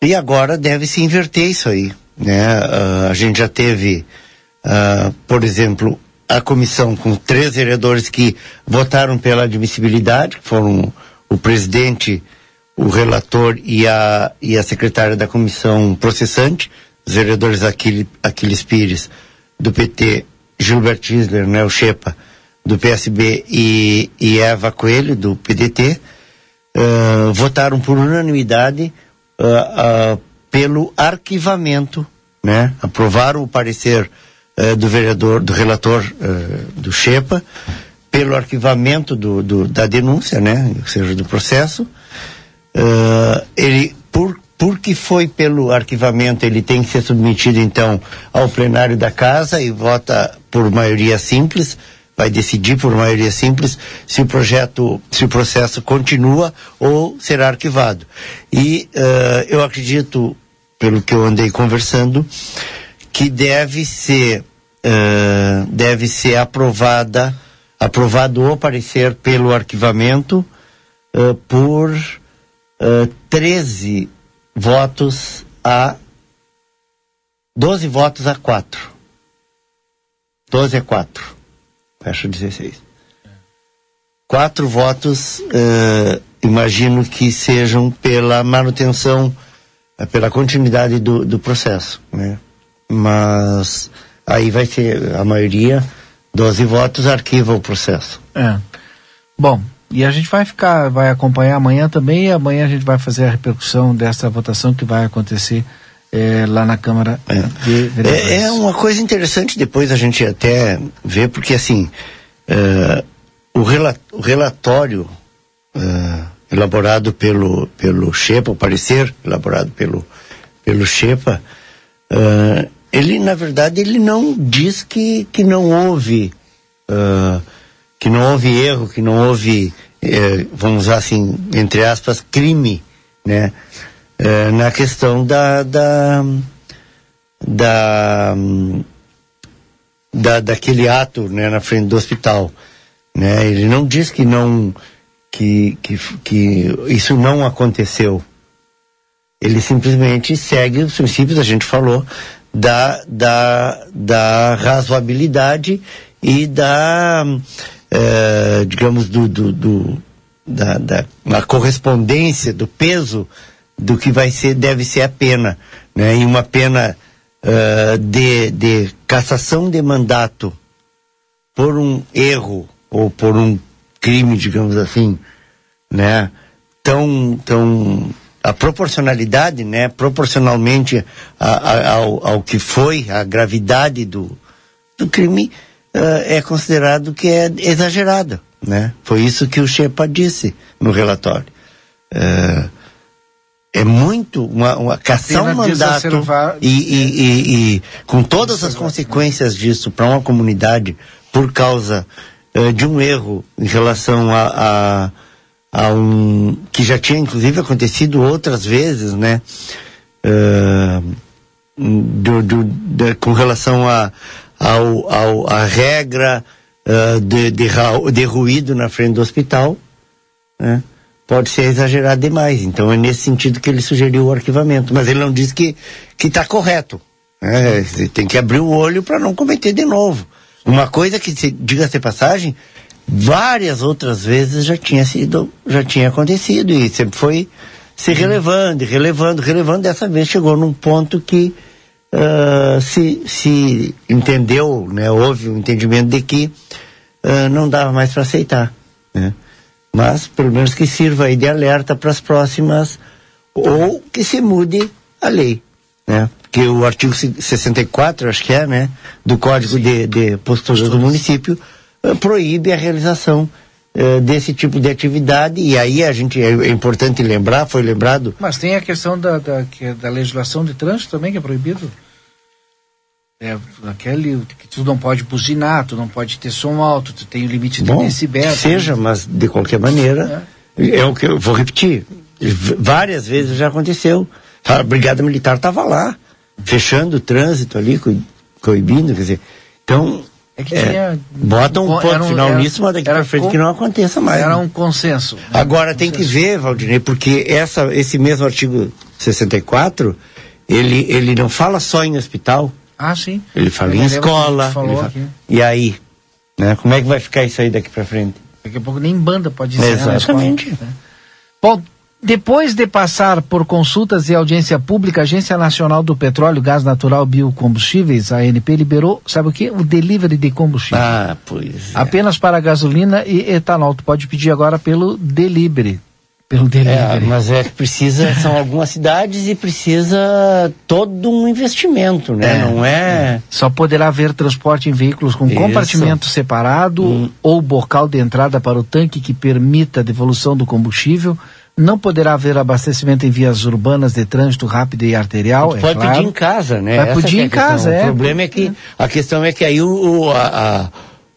e agora deve se inverter isso aí. Né? Uh, a gente já teve, uh, por exemplo, a comissão com três vereadores que votaram pela admissibilidade, que foram o presidente, o relator e a, e a secretária da comissão processante, os vereadores Aquiles, Aquiles Pires, do PT, Gilbert Isler, né, o Chepa, do PSB e, e Eva Coelho, do PDT, uh, votaram por unanimidade uh, uh, pelo arquivamento, né? Aprovaram o parecer do vereador, do relator do Chepa, pelo arquivamento do, do, da denúncia, né? Ou seja, do processo. Ele, por, porque foi pelo arquivamento, ele tem que ser submetido então ao plenário da casa e vota por maioria simples, vai decidir por maioria simples se o projeto, se o processo continua ou será arquivado. E uh, eu acredito pelo que eu andei conversando, que deve ser, uh, deve ser aprovada, aprovado o parecer pelo arquivamento uh, por uh, 13 votos a 12 votos a 4. 12 a 4. Fecha 16. Quatro votos, uh, imagino que sejam pela manutenção é pela continuidade do, do processo, né? Mas aí vai ser a maioria, 12 votos arquiva o processo. É. Bom, e a gente vai ficar, vai acompanhar amanhã também, e amanhã a gente vai fazer a repercussão dessa votação que vai acontecer é, lá na Câmara é. de Vereadores. É, é, uma coisa interessante depois a gente até ver, porque assim, uh, o, rela o relatório uh, elaborado pelo, pelo Shepa, o parecer elaborado pelo, pelo uh, ele, na verdade, ele não diz que, que não houve, que não houve erro, que não houve, eh, vamos usar assim, entre aspas, crime, né? Uh, na questão da, da, da, da, daquele ato, né, na frente do hospital, né? Ele não diz que não, que, que, que isso não aconteceu. Ele simplesmente segue os princípios, a gente falou, da, da, da razoabilidade e da, é, digamos, do, do, do da, da uma correspondência do peso do que vai ser, deve ser a pena, né? E uma pena uh, de, de cassação de mandato por um erro ou por um crime, digamos assim, né? Tão, tão a proporcionalidade, né? Proporcionalmente a, a, ao, ao que foi a gravidade do, do crime é considerado que é exagerada, né? Foi isso que o Shepa disse no relatório. Uh, é muito uma, uma caçar um mandato e, e, e, e, com todas as consequências disso para uma comunidade por causa uh, de um erro em relação a, a, a, um que já tinha inclusive acontecido outras vezes, né? Uh, do, do, de, com relação a, ao, ao, a regra uh, de, de, de ruído na frente do hospital, né? pode ser exagerado demais. Então é nesse sentido que ele sugeriu o arquivamento. Mas ele não diz que está correto. Né? Tem que abrir o olho para não cometer de novo. Uma coisa que, diga-se passagem, várias outras vezes já tinha sido, já tinha acontecido e sempre foi se relevando, relevando, relevando. Dessa vez chegou num ponto que uh, se, se entendeu, né? Houve o um entendimento de que uh, não dava mais para aceitar, né? mas pelo menos que sirva aí de alerta para as próximas, ou que se mude a lei, né? Que o artigo 64, acho que é, né, do Código de, de Posturas do Município, uh, proíbe a realização desse tipo de atividade, e aí a gente, é, é, importante lembrar, foi lembrado... Mas tem a questão da, da, da legislação de trânsito também, que é proibido? É, aquele que tu não pode buzinar, tu não pode ter som alto, tu tem o limite de Bom, decibéis. Seja, mas de qualquer maneira, é. é. o que eu vou repetir. Várias vezes já aconteceu. A Brigada Militar estava lá, fechando o trânsito ali, coibindo, quer dizer. Então, é que é, bota um ponto um, final era, nisso, mas daqui para frente com, que não aconteça mais. Era né? um consenso. Né? Agora um tem consenso. que ver, Valdinei, porque essa, esse mesmo artigo 64, ele, ele não fala só em hospital, ah, sim. Ele fala em escola. Fala... E aí? Né? Como é que vai ficar isso aí daqui para frente? Daqui a pouco nem banda pode ser. Exatamente. Né? Bom, depois de passar por consultas e audiência pública, a Agência Nacional do Petróleo, Gás Natural e Biocombustíveis, a ANP, liberou, sabe o que? O delivery de combustível. Ah, pois é. Apenas para gasolina e etanol. Tu pode pedir agora pelo delivery pelo delivery. É, mas é que precisa, são algumas cidades e precisa todo um investimento, né? É, Não é... Só poderá haver transporte em veículos com Isso. compartimento separado hum. ou bocal de entrada para o tanque que permita a devolução do combustível. Não poderá haver abastecimento em vias urbanas de trânsito rápido e arterial. É pode claro. pedir em casa, né? Vai Essa pedir é em casa, é. O problema é que a questão é que aí o, a, a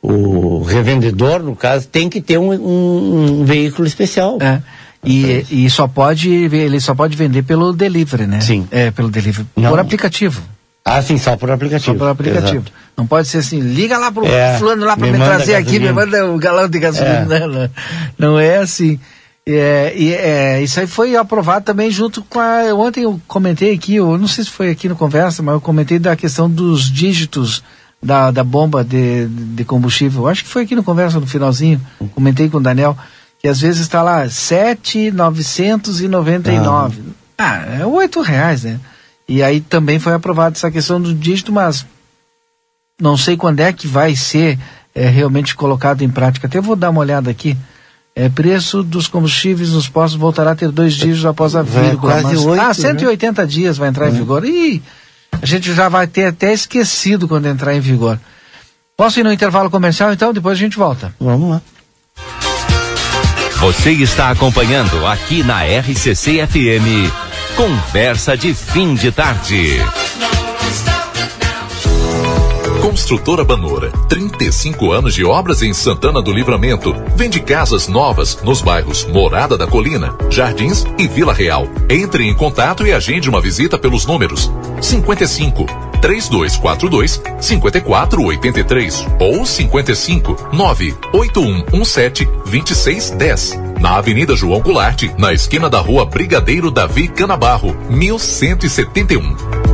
o revendedor, no caso, tem que ter um, um, um veículo especial. É. E, e só pode, ele só pode vender pelo delivery, né? Sim. É, pelo delivery. Não. Por aplicativo. Ah, sim, só por aplicativo. Só por aplicativo. Exato. Não pode ser assim, liga lá pro é, fulano lá para me, me trazer aqui, me manda o galão de gasolina. É. Não, não é assim. É, é, isso aí foi aprovado também junto com a. Ontem eu comentei aqui, eu não sei se foi aqui no Conversa, mas eu comentei da questão dos dígitos da, da bomba de, de combustível. Acho que foi aqui no Conversa no finalzinho. Comentei com o Daniel que às vezes está lá, sete novecentos e noventa e nove. Ah, é oito reais, né? E aí também foi aprovada essa questão do dígito, mas não sei quando é que vai ser é, realmente colocado em prática. Até vou dar uma olhada aqui. É, preço dos combustíveis nos postos voltará a ter dois dígitos após a vírgula. Quase mas, 8, ah, 180 né? dias vai entrar em vigor. Ih, a gente já vai ter até esquecido quando entrar em vigor. Posso ir no intervalo comercial então? Depois a gente volta. Vamos lá. Você está acompanhando aqui na RCC FM. Conversa de fim de tarde. Construtora Banora, 35 anos de obras em Santana do Livramento. Vende casas novas nos bairros Morada da Colina, Jardins e Vila Real. Entre em contato e agende uma visita pelos números 55 3242 5483 ou 55 98117 2610. Na Avenida João Goulart, na esquina da Rua Brigadeiro Davi Canabarro, 1171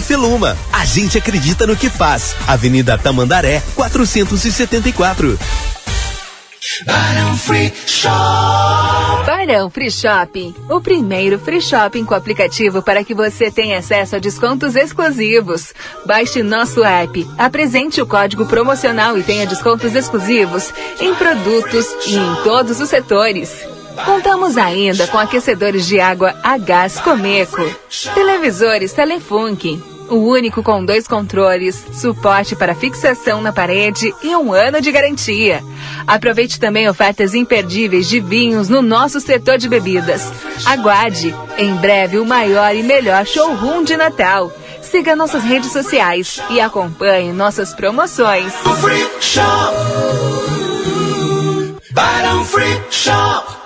Feluma. A gente acredita no que faz. Avenida Tamandaré, 474. Barão Free Shop. Barão Free Shopping, o primeiro free shopping com aplicativo para que você tenha acesso a descontos exclusivos. Baixe nosso app, apresente o código promocional e tenha descontos exclusivos em produtos e em todos os setores. Contamos ainda com aquecedores de água a gás Comeco, televisores Telefunk, o único com dois controles, suporte para fixação na parede e um ano de garantia. Aproveite também ofertas imperdíveis de vinhos no nosso setor de bebidas. Aguarde, em breve, o maior e melhor showroom de Natal. Siga nossas redes sociais e acompanhe nossas promoções. Free Shop. Barão Free Shop.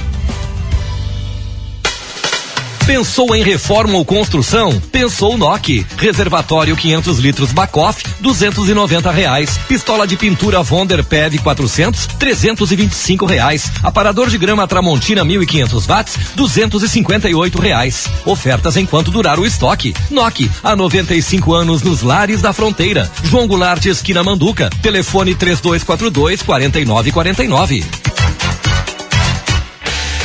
Pensou em reforma ou construção? Pensou NOC. Reservatório 500 litros Bacoff, 290 reais. Pistola de pintura Vonder PEV 400, 325 reais. Aparador de grama Tramontina 1500 watts, 258 reais. Ofertas enquanto durar o estoque. NOC, há 95 anos nos lares da fronteira. João Goulart, esquina Manduca. Telefone 3242 4949.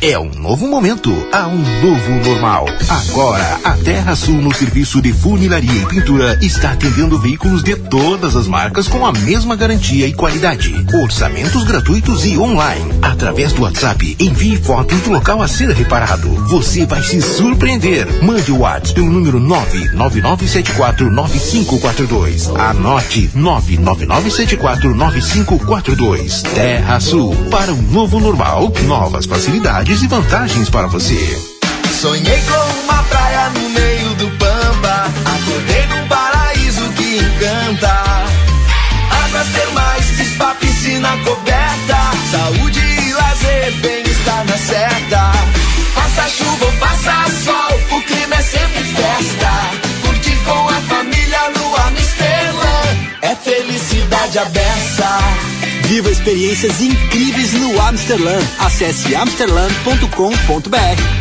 É um novo momento, há um novo normal. Agora, a Terra Sul no serviço de funilaria e pintura está atendendo veículos de todas as marcas com a mesma garantia e qualidade. Orçamentos gratuitos e online. Através do WhatsApp, envie fotos do local a ser reparado. Você vai se surpreender. Mande o WhatsApp pelo número 999749542. Anote 999749542. Terra Sul, para um novo normal, novas facilidades e vantagens para você. Sonhei com uma praia no meio do Pampa. Acordei num paraíso que encanta. Águas termais, spa, piscina coberta. Saúde e lazer, bem-estar na certa. Faça chuva ou faça sol, o clima é sempre festa. Curtir com a família no Amsterdã. É felicidade aberta. Viva experiências incríveis no Amsterdã. Acesse amsterdã.com.br.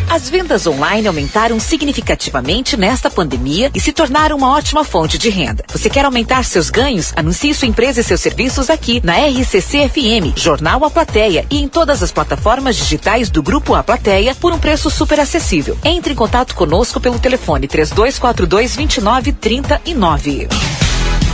As vendas online aumentaram significativamente nesta pandemia e se tornaram uma ótima fonte de renda. Você quer aumentar seus ganhos? Anuncie sua empresa e seus serviços aqui na RCC FM, Jornal A Plateia e em todas as plataformas digitais do Grupo A Plateia por um preço super acessível. Entre em contato conosco pelo telefone 3242 2939.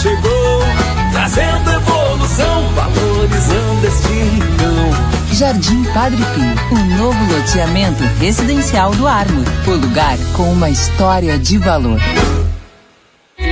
chegou, trazendo evolução, valorizando este rincão. Jardim Padre Pio, o novo loteamento residencial do Ármor. O lugar com uma história de valor.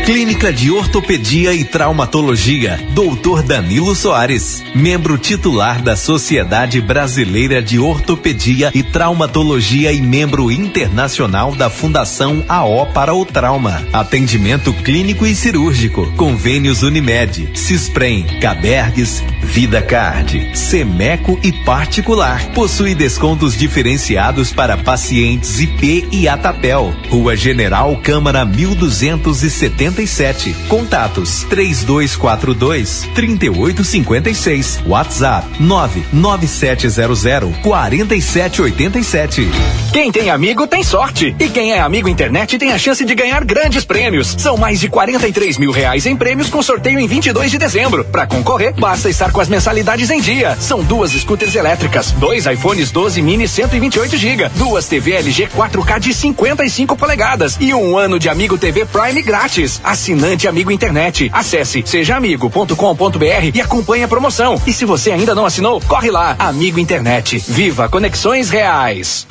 Clínica de Ortopedia e Traumatologia, Dr. Danilo Soares, membro titular da Sociedade Brasileira de Ortopedia e Traumatologia e membro internacional da Fundação AO para o Trauma. Atendimento clínico e cirúrgico. Convênios Unimed, Cisprem, Cabergues, Vida Card, Semeco e particular. Possui descontos diferenciados para pacientes IP e Atapel. Rua General Câmara 1270 57. Contatos 3242 3856. WhatsApp 99700 4787. Quem tem amigo tem sorte. E quem é amigo internet tem a chance de ganhar grandes prêmios. São mais de 43 mil reais em prêmios com sorteio em 22 de dezembro. Para concorrer, basta estar com as mensalidades em dia. São duas scooters elétricas, dois iPhones 12 mini 128 GB, duas TV LG 4K de 55 polegadas e um ano de Amigo TV Prime grátis. Assinante Amigo Internet. Acesse sejaamigo.com.br e acompanhe a promoção. E se você ainda não assinou, corre lá. Amigo Internet. Viva Conexões Reais.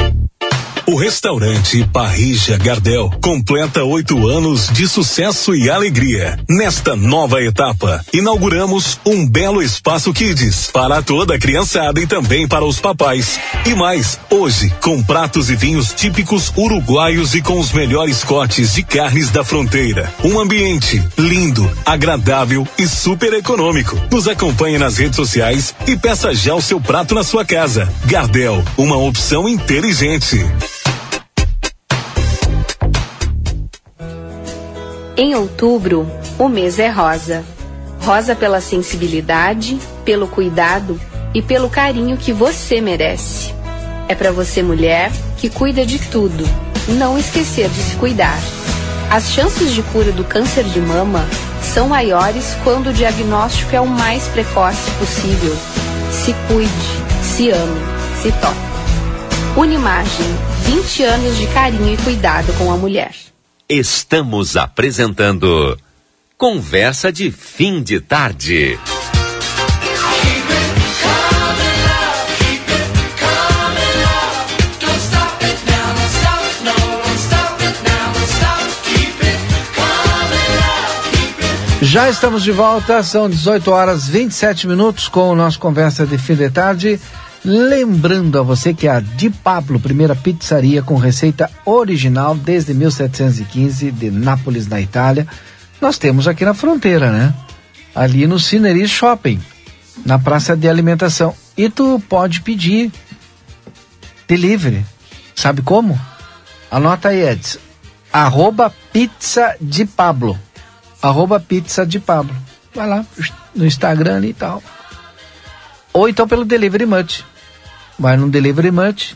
O restaurante Parrija Gardel completa oito anos de sucesso e alegria. Nesta nova etapa, inauguramos um belo espaço Kids para toda a criançada e também para os papais. E mais, hoje, com pratos e vinhos típicos uruguaios e com os melhores cortes de carnes da fronteira. Um ambiente lindo, agradável e super econômico. Nos acompanhe nas redes sociais e peça já o seu prato na sua casa. Gardel, uma opção inteligente. Em outubro, o mês é rosa. Rosa pela sensibilidade, pelo cuidado e pelo carinho que você merece. É para você, mulher, que cuida de tudo, não esquecer de se cuidar. As chances de cura do câncer de mama são maiores quando o diagnóstico é o mais precoce possível. Se cuide, se ame, se toque. Unimagem, 20 anos de carinho e cuidado com a mulher. Estamos apresentando Conversa de Fim de Tarde. Já estamos de volta, são 18 horas 27 minutos com o nosso Conversa de Fim de Tarde. Lembrando a você que a Di Pablo, primeira pizzaria com receita original desde 1715 de Nápoles, na Itália, nós temos aqui na fronteira, né? Ali no Cineris Shopping, na praça de alimentação. E tu pode pedir delivery. Sabe como? Anota aí, Edson. Arroba pizza de Pablo. Arroba pizza de Pablo. Vai lá no Instagram e tal. Ou então pelo Delivery Much. Vai no Delivery Much,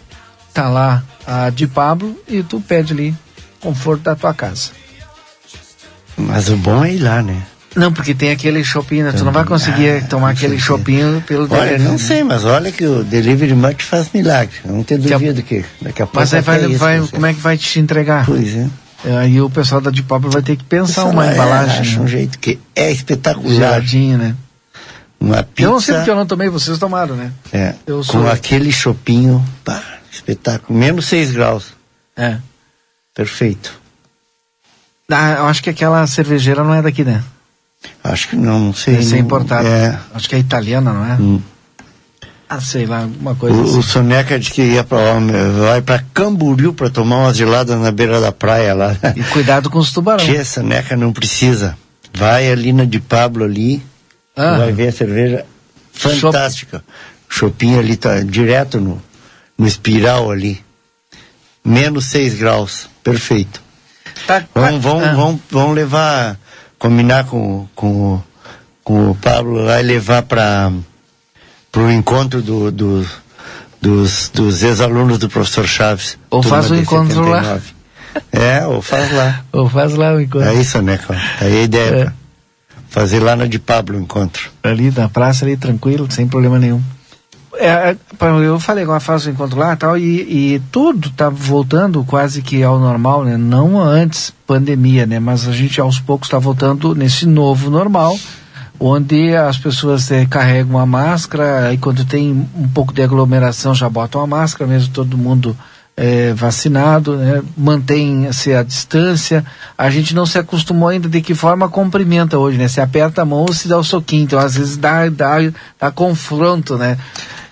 tá lá a de Pablo e tu pede ali conforto da tua casa. Mas o bom é ir lá, né? Não, porque tem aquele shopping, né? Tu não vai conseguir ah, tomar aquele shopping pelo Olha, delivery. não sei, mas olha que o Delivery Much faz milagre. Não tenho dúvida que, daqui a pouco. Mas aí vai, isso, vai como é que vai te entregar? Pois é. Aí o pessoal da de Pablo vai ter que pensar uma é, embalagem. Acha um jeito que é espetacular. Geladinho, né? Uma pizza. Eu não sei porque eu não tomei, vocês tomaram, né? É. Eu com aquele chopinho, pá, espetáculo. Menos 6 graus. É. Perfeito. Ah, eu acho que aquela cervejeira não é daqui, né? Acho que não, não sei. Deve ser importada. É. Acho que é italiana, não é? Hum. Ah, sei lá, alguma coisa o, assim. O Soneca disse que ia pra, vai pra Camboriú pra tomar umas geladas na beira da praia lá. E cuidado com os tubarões. Tia, Soneca não precisa. Vai ali na de Pablo ali, ah. vai ver a cerveja fantástica. Chopinho ali tá direto no, no espiral ali. Menos 6 graus. Perfeito. Tá, vamos, vamos, ah. vamos, vamos levar, combinar com, com, com o Pablo lá e levar para o encontro do, do, dos, dos ex-alunos do professor Chaves. Ou faz o encontro 79. lá. É, ou faz lá. [LAUGHS] ou faz lá o encontro. É isso, né, cara? Aí a ideia. É. Fazer lá na de Pablo o encontro. Ali na praça, ali tranquilo, sem problema nenhum. É, eu falei agora faz o encontro lá tal, e, e tudo está voltando quase que ao normal, né? Não antes pandemia, né? Mas a gente aos poucos está voltando nesse novo normal, onde as pessoas é, carregam a máscara, aí quando tem um pouco de aglomeração já botam a máscara, mesmo todo mundo é, vacinado, né? mantém-se a distância. A gente não se acostumou ainda de que forma cumprimenta hoje, né? Se aperta a mão ou se dá o soquinho. Então, às vezes dá, dá, dá confronto, né?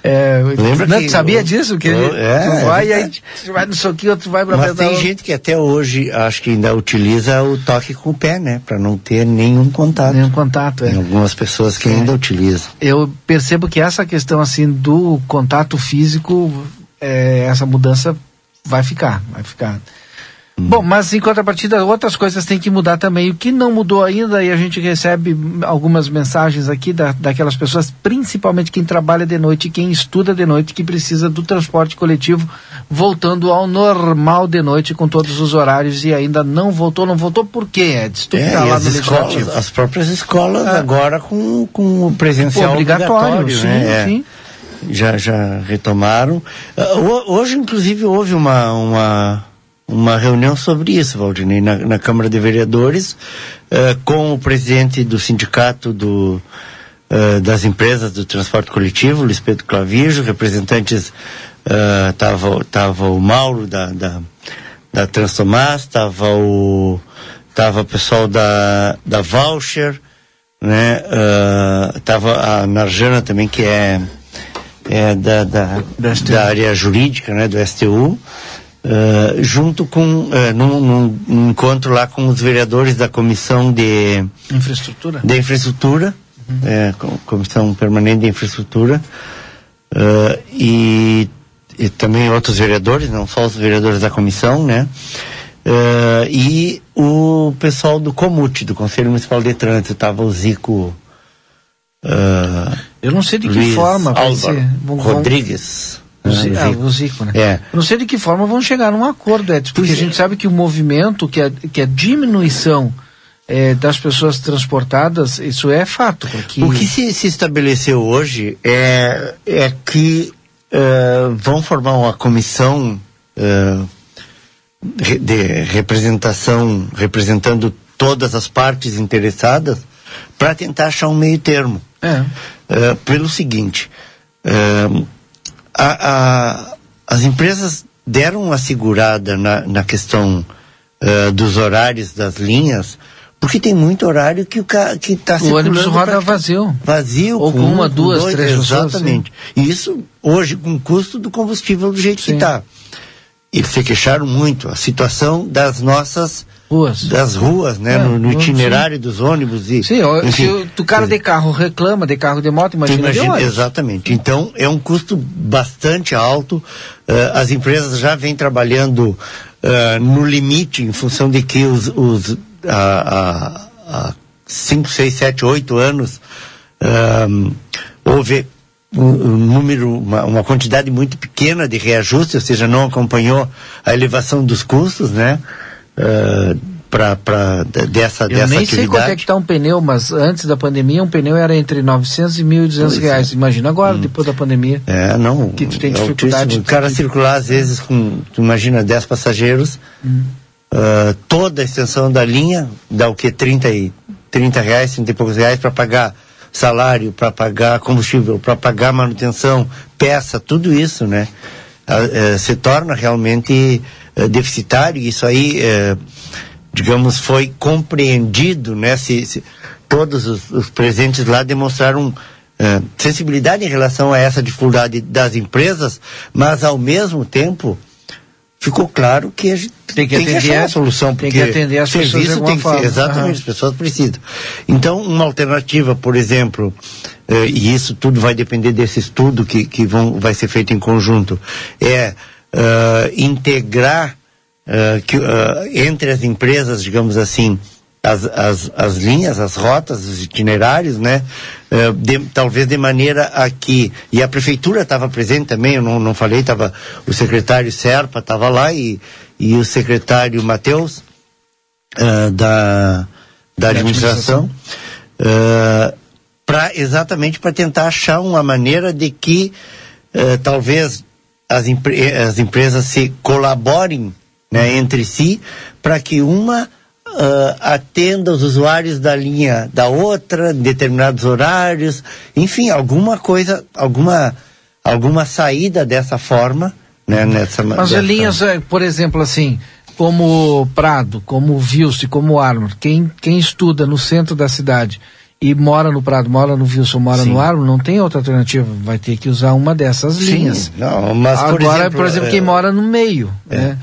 É, Lembra não, que sabia eu- disso? Que eu- é, tu é vai e aí vai no soquinho, outro vai pra Mas tem gente que até hoje acho que ainda utiliza o toque com o pé, né? Para não ter nenhum contato. Nenhum contato, é. Tem algumas pessoas que ainda utilizam. eu percebo que essa questão assim do contato físico, é, essa mudança vai ficar, vai ficar. Bom, mas em contrapartida, outras coisas têm que mudar também. O que não mudou ainda, e a gente recebe algumas mensagens aqui da, daquelas pessoas, principalmente quem trabalha de noite, quem estuda de noite, que precisa do transporte coletivo, voltando ao normal de noite com todos os horários e ainda não voltou. Não voltou por quê, Edson? Tu É, tá lá as escolas, as próprias escolas Ah. agora com, com o presencial Obrigatório, obrigatório, sim, né? É. Já, já retomaram. Ah, ho- Hoje, inclusive, houve uma, uma, uma reunião sobre isso, Valdinei, na, na Câmara de Vereadores, eh, com o presidente do sindicato do, eh, das empresas do transporte coletivo, Luiz Pedro Clavijo, representantes, estava tava o Mauro da, da, da Transtomás, estava o, tava o pessoal da, da Voucher, né? ah, tava a Narjana também, que é, é da, da, da área jurídica, né? Do STU, ah, junto com, eh, num, num- num encontro lá com os vereadores da Comissão de, Infraestrutura? de Infraestrutura, é, com- Comissão Permanente de Infraestrutura, ah, e, e também outros vereadores, não só os vereadores da comissão, né? Ah, e o pessoal do Comute, do Conselho Municipal de Trânsito, estava o Zico. ah, Eu não sei de que Luiz forma vai ser. Vão- vão- Rodrigues. O, né, Zi- o ah, Zico. o Zico, né? É. Eu não sei de que forma vão chegar num acordo, Edson, porque a gente sabe que o movimento, que a, que a diminuição eh, das pessoas transportadas, isso é fato. Porque... O que se, se estabeleceu hoje é, é que eh, vão formar uma comissão re- de representação, representando todas as partes interessadas, para tentar achar um meio termo. É. Eh, pelo seguinte, eh, a- a- as empresas deram uma segurada na, na questão eh, dos horários das linhas, porque tem muito horário que o ca- que está O ônibus roda vazio. vazio Ou com um, uma, duas, dois, três exatamente e isso hoje com o custo do combustível do jeito que Sim. está eles se queixaram muito a situação das nossas ruas das ruas né É, no, no sim. itinerário dos ônibus e Sim, ó, se enfim, o cara de carro reclama de carro de moto, imagina, de imagina, ônibus. exatamente. Então, é um custo bastante alto. Eh, as empresas já vêm trabalhando eh, no limite, em função de que os, os há 5, 6, 7, 8 anos ahm, houve um, um número, uma, uma quantidade muito pequena de reajuste, ou seja, não acompanhou a elevação dos custos, né? Para para dessa Eu dessa nem atividade. sei quanto é que está um pneu, mas antes da pandemia um pneu era entre 900 e 1.200 Pois é. reais. Imagina agora, depois da pandemia. É, não. Que tu tem dificuldade. O cara circular, às vezes, com, tu imagina, 10 passageiros, Hum. ah, toda a extensão da linha dá o quê? 30, e, 30 reais, 30 e poucos reais para pagar salário, para pagar combustível, para pagar manutenção, peça, tudo isso, né? Ah, eh, se torna realmente deficitário. Isso aí, eh, digamos, foi compreendido, né? Se, se- todos os, os presentes lá demonstraram eh, sensibilidade em relação a essa dificuldade das empresas, mas ao mesmo tempo ficou claro que a gente Tem que atender achar a- solução, tem porque que atender as serviço tem que ser, exatamente, as pessoas precisam. Então, uma alternativa, por exemplo, eh, e isso tudo vai depender desse estudo que, que vão, vai ser feito em conjunto, é ah, integrar ah, que, ah, entre as empresas, digamos assim, as, as, as linhas, as rotas, os itinerários, né? Eh, de- talvez de maneira a que. E a prefeitura estava presente também, eu não, não falei, estava o secretário Serpa estava lá e, e o secretário Matheus ah, da, da administração. uh, pra, exatamente para tentar achar uma maneira de que uh, talvez as, empre as empresas se colaborem né, entre si para que uma uh, atenda os usuários da linha da outra em determinados horários, enfim, alguma coisa, alguma, alguma saída dessa forma, né, nessa Mas dessa... linhas, eh, por exemplo, assim, como Prado, como Vilso e como Armor, quem, quem estuda no centro da cidade e mora no Prado, mora no Vilso, mora Sim. no Armor, não tem outra alternativa, vai ter que usar uma dessas Sim, linhas. Não, mas Agora, por exemplo, por exemplo, é... quem mora no meio, é. né?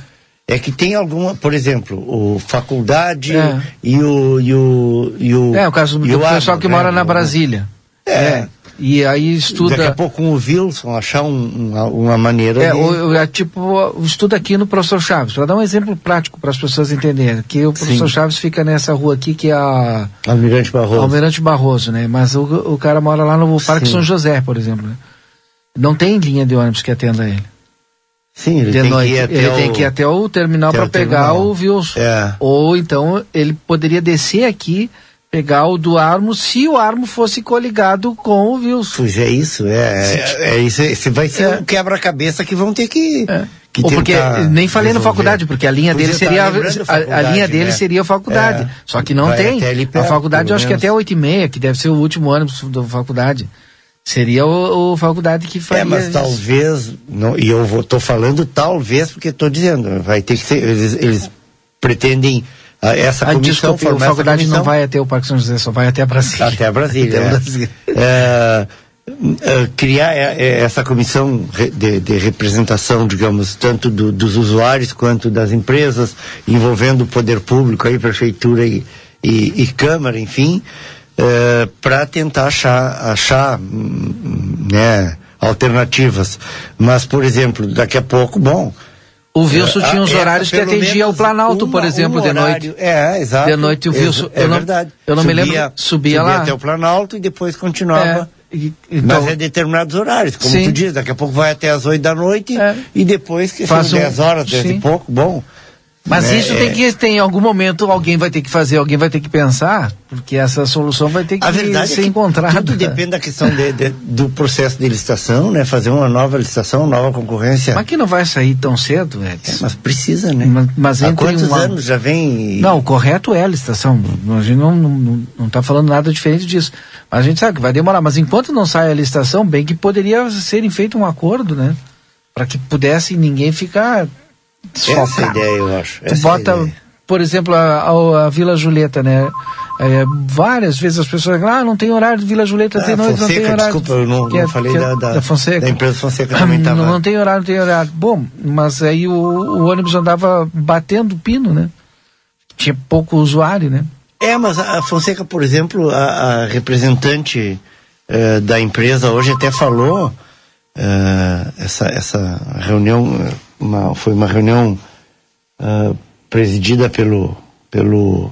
É que tem alguma, por exemplo, o faculdade é. e, o, e o e o É, o caso do, do pessoal que mora na Brasília. É. E aí estuda. Daqui a pouco com o Wilson achar um, uma, uma, maneira. É, de... é tipo, estuda aqui no professor Chaves, para dar um exemplo prático para as pessoas entenderem. Que o professor Sim. Chaves fica nessa rua aqui que é a. Almirante Barroso. Almirante Barroso, né? Mas o, o cara mora lá no Parque Sim. São José, por exemplo. Né? Não tem linha de ônibus que atenda ele. Sim, ele, de tem, noite. Que ir até ele o... tem que ir até o terminal para pegar terminal. o Wilson. É. Ou então ele poderia descer aqui, pegar o do Armo, se o Armo fosse coligado com o Wilson. Pois é isso, é, é, é isso. Esse vai ser é. um quebra-cabeça que vão ter que. É. Que Ou porque nem falei resolver. na faculdade, porque a linha pois dele seria a, a, linha dele né? seria a faculdade. É. Só que não vai tem. Perto, a faculdade eu acho menos. que até 8 e meia, que deve ser o último ônibus da faculdade. Seria o, o, faculdade que faria. É, mas isso. talvez, não, e eu estou falando talvez porque estou dizendo, vai ter que ser, eles, eles pretendem uh, essa ah, comissão desculpe, formar a faculdade comissão. não vai até o Parque São José, só vai até a Brasília. Até a Brasília. [LAUGHS] até a Brasília. É, é, criar essa comissão de, de representação, digamos, tanto do, dos usuários quanto das empresas, envolvendo o poder público, aí, prefeitura e, e, e Câmara, enfim, é, para tentar achar, achar né, alternativas. Mas, por exemplo, daqui a pouco, bom. O Wilson tinha uns horários que atendia o Planalto, uma, por exemplo, um de noite. É, exato. De noite o Wilson. É, eu não, verdade. Eu não subia, me lembro. Subia, subia lá. até o Planalto e depois continuava. É, e, então, mas é determinados horários, como sim. tu diz, daqui a pouco vai até as 8 da noite é. e depois que Faz são um, 10 horas, 10 sim. e pouco, bom. Mas É, isso tem é. que ter, em algum momento, alguém vai ter que fazer, alguém vai ter que pensar, porque essa solução vai ter que A verdade ser é que encontrada. tudo depende da questão de, de- do processo de licitação, né? Fazer uma nova licitação, nova concorrência. Mas que não vai sair tão cedo, Edson. É, mas precisa, né? Mas, mas Há quantos uma- anos já vem... Não, o correto é a licitação. A gente não está não, não tá falando nada diferente disso. Mas a gente sabe que vai demorar. Mas enquanto não sai a licitação, bem que poderia ser feito um acordo, né? Para que pudesse ninguém ficar Essa é a sofrendo. ideia, eu acho. Tu Essa bota, é a ideia. por exemplo, a, a- a Vila Julieta, né? É, várias vezes as pessoas falam, ah, não tem horário de Vila Julieta, Ah, tem noite, não tem Fonseca, horário. desculpa, eu não- não falei que da- da- Fonseca. da empresa Fonseca também [CLEARS THROAT] tava- Não, não tem horário, não tem horário. Bom, mas aí o, o ônibus andava batendo pino, né? Tinha pouco usuário, né? É, mas a a Fonseca, por exemplo, a, a representante eh, da empresa hoje até falou, eh, essa, essa reunião eh, uma- foi uma reunião ah, presidida pelo, pelo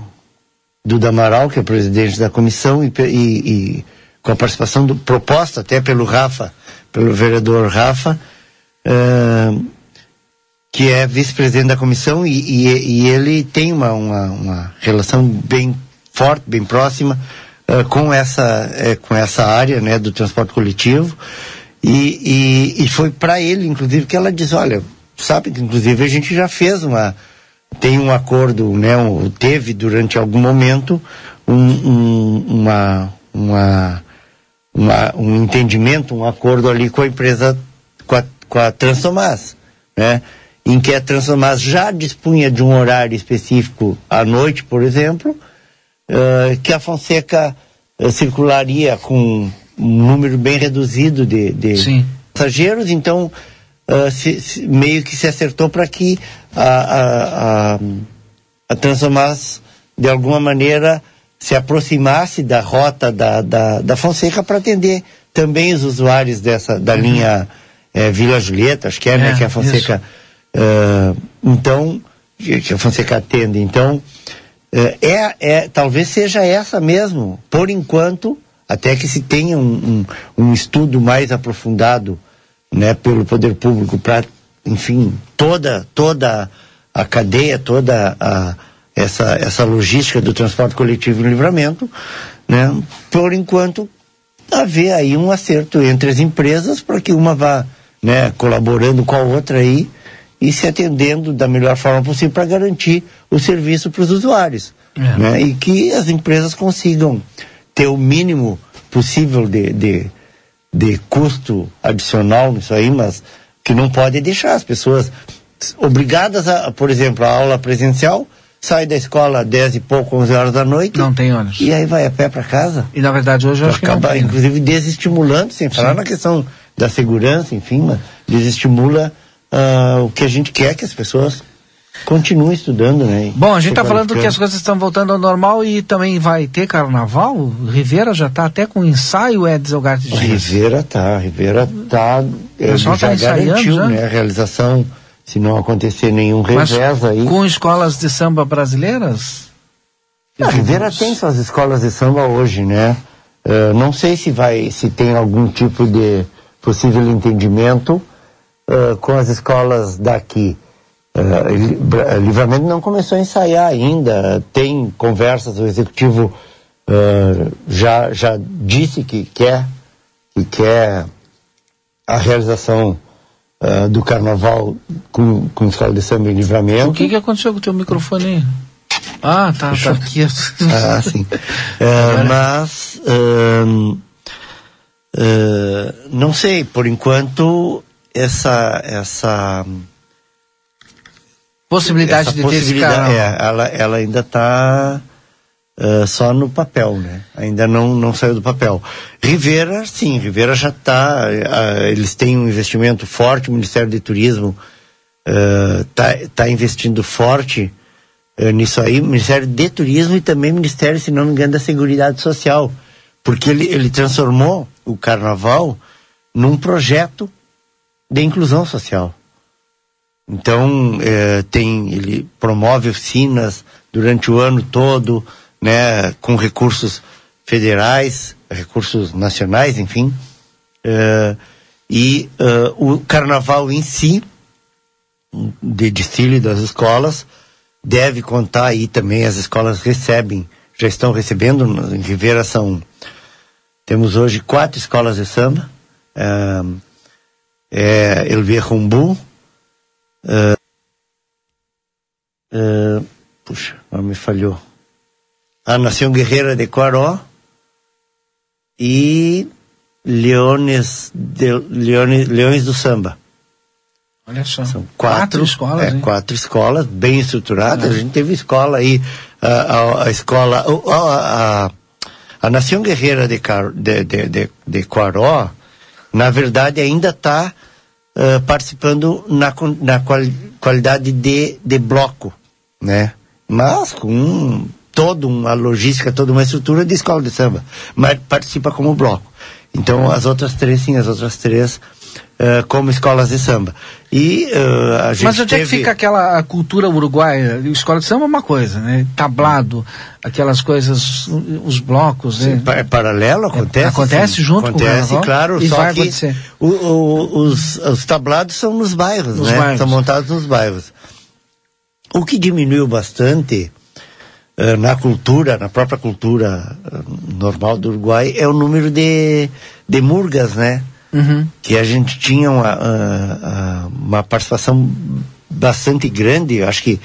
Duda Amaral, que é presidente da comissão, e, e- e com a participação do, proposta até pelo Rafa, pelo vereador Rafa, ah, que é vice-presidente da comissão e, e- ele tem uma, uma, uma relação bem forte, bem próxima eh, com essa eh, com essa área né, do transporte coletivo. E, e, e foi para ele inclusive que ela diz olha sabe que inclusive a gente já fez uma tem um acordo né um, teve durante algum momento um, um, uma, uma uma, um entendimento, um acordo ali com a empresa, com a, com a Transtomás, né? Em que a Transtomás já dispunha de um horário específico à noite, por exemplo, eh, que a Fonseca eh, circularia com um número bem reduzido de, de passageiros, então eh, se- se- meio que se acertou para que a, a, a, a de alguma maneira, se aproximasse da rota da, da, da Fonseca para atender também os usuários dessa, da linha eh, Vila Julieta, acho que é, né, É, que a Fonseca. eh, então, que a Fonseca atende. Então, eh, é, é, talvez seja essa mesmo, por enquanto, até que se tenha um, um, um estudo mais aprofundado né, pelo poder público para, enfim, toda, toda a cadeia, toda a, essa, essa logística do transporte coletivo em livramento, né? Por enquanto, haver aí um acerto entre as empresas para que uma vá né, colaborando com a outra aí e se atendendo da melhor forma possível para garantir o serviço para os usuários. É. Né? E que as empresas consigam ter o mínimo possível de, de, de custo adicional nisso aí, mas que não pode deixar as pessoas obrigadas a, por exemplo, a aula presencial, sai da escola 10 e pouco, 11 horas da noite. Não tem ônibus. E aí vai a pé para casa. E na verdade hoje eu acho acaba, que não tem. inclusive desestimulando, sem falar Sim. na questão da segurança, enfim, mas desestimula uh, o que a gente quer que as pessoas continuem estudando, né? Bom, a gente está falando que as coisas estão voltando ao normal e também vai ter carnaval. O Rivera já está até com ensaio, Edson Garte Dias. Rivera tá, Rivera tá, ele já tá garantiu, já? né, a realização se não acontecer nenhum revés aí. Com escolas de samba brasileiras? A Rivera tem suas escolas de samba hoje, né? Uh, não sei se vai, se tem algum tipo de possível entendimento uh, com as escolas daqui. Uh, Livramento não começou a ensaiar ainda, tem conversas, o executivo uh, já, já disse que quer, que quer a realização uh, do carnaval com, com escola de samba e livramento. O que, que aconteceu com o teu microfone aí? Ah, tá, Deixa... tá aqui. [LAUGHS] ah, sim. mas não sei, por enquanto essa essa possibilidade essa de possibilidade, ter esse é, ela, ela ainda está uh, eh, só no papel, né? Ainda não, não saiu do papel. Rivera, sim, Rivera já está, uh, eh, eles têm um investimento forte, o Ministério de Turismo está uh, tá investindo forte nisso aí, Ministério de Turismo e também Ministério, se não me engano, da Seguridade Social, porque ele, ele transformou o Carnaval num projeto de inclusão social. Então, é, tem, ele promove oficinas durante o ano todo, né, com recursos federais, recursos nacionais, enfim. É, e é, o carnaval em si, de desfile das escolas, deve contar aí também, as escolas recebem, já estão recebendo, em Rivera são, temos hoje quatro escolas de samba, é, é Uh, uh, puxa, me falhou. A Nação Guerreira de Quaró e Leones, de, Leones, Leões do Samba. Olha só. São quatro, quatro escolas. É, quatro escolas bem estruturadas. A gente teve escola aí, a, a, a escola. A, a, Nação Guerreira de, de, de, de, de Quaró, na verdade, ainda está uh, participando na, na quali, qualidade de, de bloco, né? Mas com toda uma logística, toda uma estrutura de escola de samba, mas participa como bloco. Então as outras três, sim, as outras três uh, como escolas de samba. E uh, a gente Mas onde teve... é que fica aquela cultura uruguaia? Escola de samba é uma coisa, né? Tablado, aquelas coisas, os blocos, sim, né? É paralelo, acontece. É, acontece sim. junto acontece, com o claro, e só que. O, o, os, os tablados são nos bairros, nos né? Bairros. São montados nos bairros. O que diminuiu bastante uh, na cultura, na própria cultura normal do Uruguai, é o número de, de murgas, né? Uhum. que a gente tinha uma, uh, uh, uma participação bastante grande, acho que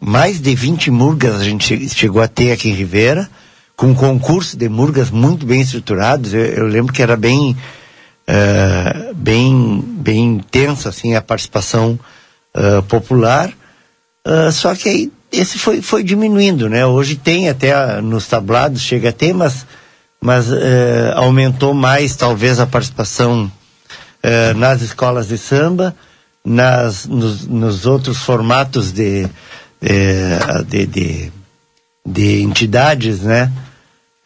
mais de 20 murgas a gente chegou a ter aqui em Ribeira, com um concurso de murgas muito bem estruturados. Eu, eu lembro que era bem, uh, bem, bem intensa assim, a participação popular, só que aí esse foi, foi diminuindo, né? Hoje tem até nos tablados, chega a ter, mas mas eh, aumentou mais talvez a participação eh, nas escolas de samba, nas, nos, nos outros formatos de, eh, de, de, de, entidades, né?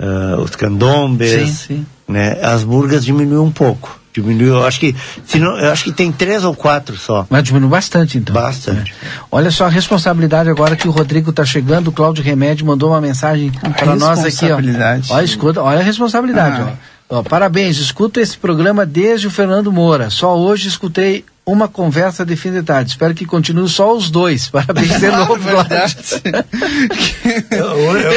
Uh, os candombes, sim, sim. né? As burgas diminuiu um pouco. Diminuiu, eu acho que, se não, eu acho que tem três ou quatro só. Mas diminuiu bastante, então. Bastante. É. Olha só a responsabilidade agora que o Rodrigo está chegando, o Cláudio Remédio mandou uma mensagem para nós aqui, ó. Olha, escuta, olha a responsabilidade, ah. ó. ó. Parabéns, escuto esse programa desde o Fernando Moura. Só hoje escutei uma conversa de fim de tarde. Espero que continue só os dois. [LAUGHS] Parabéns de [LAUGHS] novo, eu,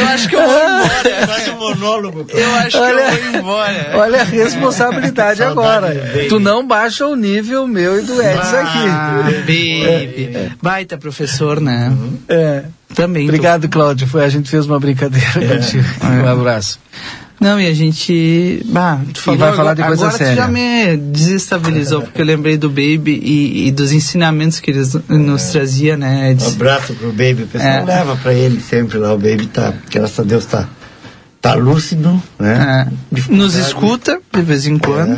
acho que eu vou embora. [LAUGHS] Monólogo. Eu acho olha, que eu vou embora. Olha a responsabilidade agora. Tu não baixa o nível meu e do Edson ah, aqui. Baby. É. Baita professor, né? É. Também. Obrigado, tô... Cláudio. Foi, a gente fez uma brincadeira é. contigo. Um abraço. Não, e a gente. Bah, tu falou, e vai falar de coisa agora séria. tu já me desestabilizou, porque eu lembrei do Baby e, e dos ensinamentos que ele nos é. trazia, né? Um abraço pro Baby, o pessoal é. leva pra ele sempre lá, o Baby tá, graças a Deus tá, tá lúcido, né? É. Nos escuta de vez em quando.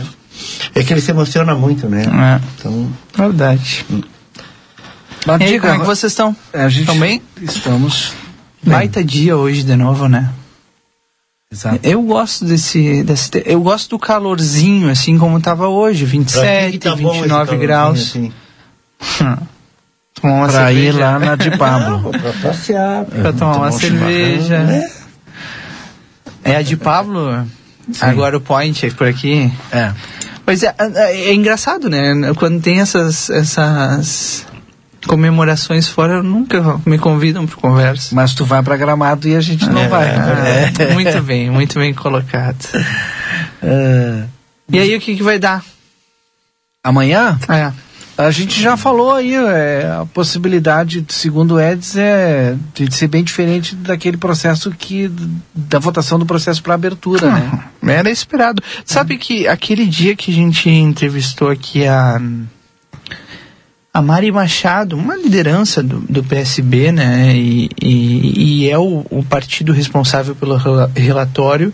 É. é. que ele se emociona muito, né? É. Então. Verdade. Hum. Mas e aí, como é que vocês estão? A gente estão bem? Estamos. Bem. Baita dia hoje de novo, né? Exato. Eu gosto desse, desse. Eu gosto do calorzinho, assim como estava hoje, 27, tá 29 graus. Assim. [LAUGHS] tomar pra ir lá na de Pablo. [LAUGHS] pra passear. Pra tomar uma cerveja. Né? É a de Pablo? Sim. Agora o Point é por aqui? É. Pois é, é, é engraçado, né? Quando tem essas, essas comemorações fora nunca me convidam para conversa. Mas tu vai para Gramado e a gente não é, vai. É. é. Muito bem, muito bem colocado. [LAUGHS] É. E aí o que, que vai dar? Amanhã? É. A gente já falou aí, é, a possibilidade, segundo o Eds, é de ser bem diferente daquele processo que. da votação do processo para abertura, né? [LAUGHS] Era esperado. Sabe que aquele dia que a gente entrevistou aqui a a Mari Machado, uma liderança do, do PSB, né, e, e, e é o, o, partido responsável pelo relatório,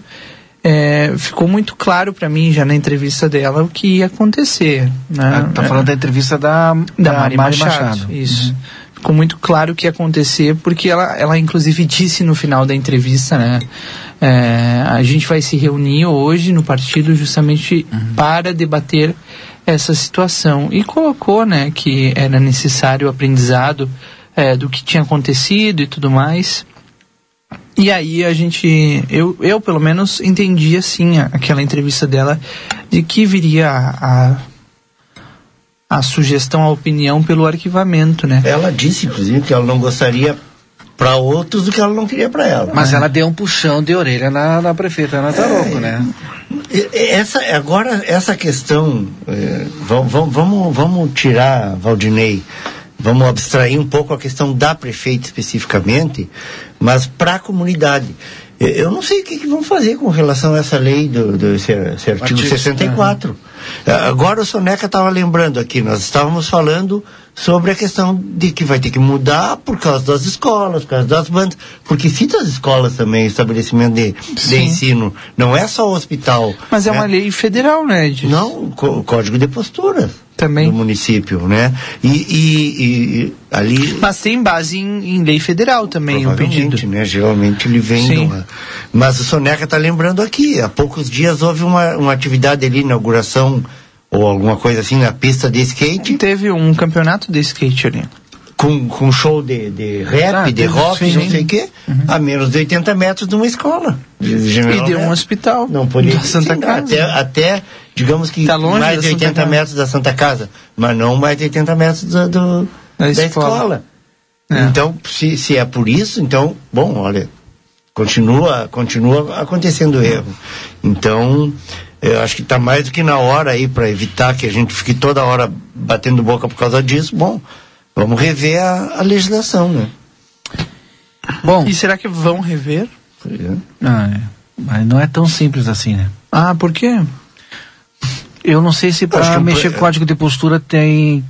é, ficou muito claro para mim já na entrevista dela o que ia acontecer. Né? Ah, tá falando da entrevista da, da, da Mari, Mari Machado. Machado. Isso. Uhum. Ficou muito claro o que ia acontecer, porque ela, ela inclusive disse no final da entrevista, né? É, a gente vai se reunir hoje no partido justamente uhum. para debater essa situação e colocou, né, que era necessário o aprendizado é, do que tinha acontecido e tudo mais. E aí a gente, eu, eu pelo menos entendi assim aquela entrevista dela de que viria a, a, a sugestão, a opinião pelo arquivamento, né? Ela disse, inclusive, que ela não gostaria para outros do que ela não queria para ela. Mas né? ela deu um puxão de orelha na, na prefeita Ana Taroco, é, né? Essa, agora, essa questão, é, vamos, vamos, vamos tirar, Valdinei, vamos abstrair um pouco a questão da prefeita especificamente, mas para a comunidade. Eu não sei o que, que, vão fazer com relação a essa lei do, do esse, esse artigo, artigo 64. Uhum. Agora o Soneca estava lembrando aqui, nós estávamos falando sobre a questão de que vai ter que mudar por causa das escolas, por causa das bandas, porque cita as escolas também, estabelecimento de, de ensino, não é só o hospital. Mas é, é uma lei federal, né? Disso. Não, o Código de Postura também do município, né? E, e, e, ali. Mas tem base em, em lei federal também o pedido, né? Geralmente ele vem. Sim. Uma... Mas o Soneca está lembrando aqui. Há poucos dias houve uma, uma atividade ali, inauguração ou alguma coisa assim na pista de skate. Teve um campeonato de skate ali com, com show de, de rap, ah, de rock, sim. não sei o quê, uhum. a menos de 80 metros de uma escola. De, de e de um hospital. Não podia. Da Santa sim, Casa. Até, até, digamos que tá mais de 80 metros da Santa Casa, mas não mais de 80 metros do, do da, da, escola. escola. É. Então, se, se é por isso, então, bom, olha, continua, continua acontecendo erro. Então, eu acho que está mais do que na hora aí para evitar que a gente fique toda hora batendo boca por causa disso. Bom, Vamos rever a, a legislação, né? Bom. E será que vão rever? É. Ah, é. Mas não é tão simples assim, né? Ah, por quê? Eu não sei se para mexer com o código de postura tem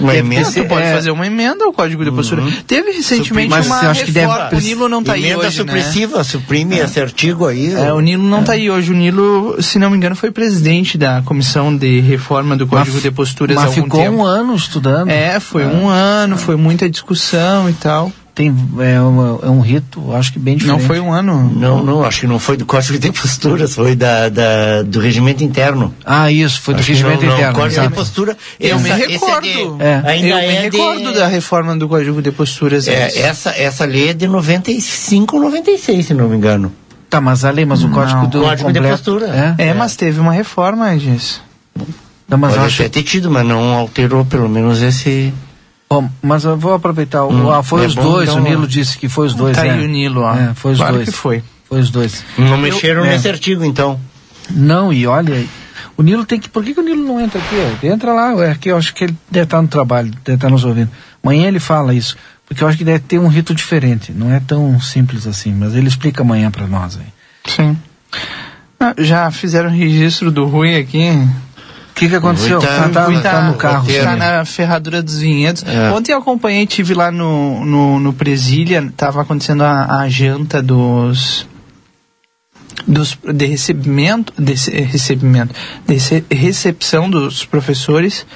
uma emenda, você pode é... fazer uma emenda ao Código de Postura. Uhum. Teve recentemente Supri... uma reforma. Que deve... O Nilo não está aí hoje, supressiva, né? suprime é. esse artigo aí. É, o Nilo não está é. aí hoje. O Nilo, se não me engano, foi presidente da Comissão de Reforma do Código mas, de Posturas mas há algum ficou tempo. um ano estudando. É, foi um ano, foi muita discussão e tal tem é, uma, é um rito, acho que bem diferente. Não foi um ano? Não, não, acho que não foi do Código de Posturas, foi da, da do regimento interno. Ah, isso, foi acho do regimento não, interno. Não, Código de Postura. Eu essa, me recordo. É de, ainda eu é me recordo de, da reforma do Código de Posturas. É, essa, essa lei é de 95, 96, se não me engano. Tá, mas a lei, mas o Código do Código completo, de Postura. É, é, mas teve uma reforma disso. Não, mas Pode acho... ter tido, mas não alterou pelo menos esse... Bom, mas eu vou aproveitar. Hum, ah, foi é os dois, então... o Nilo disse que foi os dois. Tá né? aí o Nilo, ó. É, foi os claro dois. que foi. Foi os dois. Não mexeram eu, nesse é. artigo, então. Não, e olha, o Nilo tem que. Por que, que o Nilo não entra aqui? Ó? Entra lá, aqui eu acho que ele deve estar no trabalho, deve estar nos ouvindo. Amanhã ele fala isso, porque eu acho que deve ter um rito diferente. Não é tão simples assim, mas ele explica amanhã para nós aí. Sim. Ah, já fizeram registro do Rui aqui. O que, que aconteceu? Tá, tá, tá, tá, no carro. Está na ferradura dos vinhedos. É. Ontem eu acompanhei, tive lá no, no, no Presília, estava acontecendo a, a janta dos dos, de recebimento, de recebimento, de recepção dos professores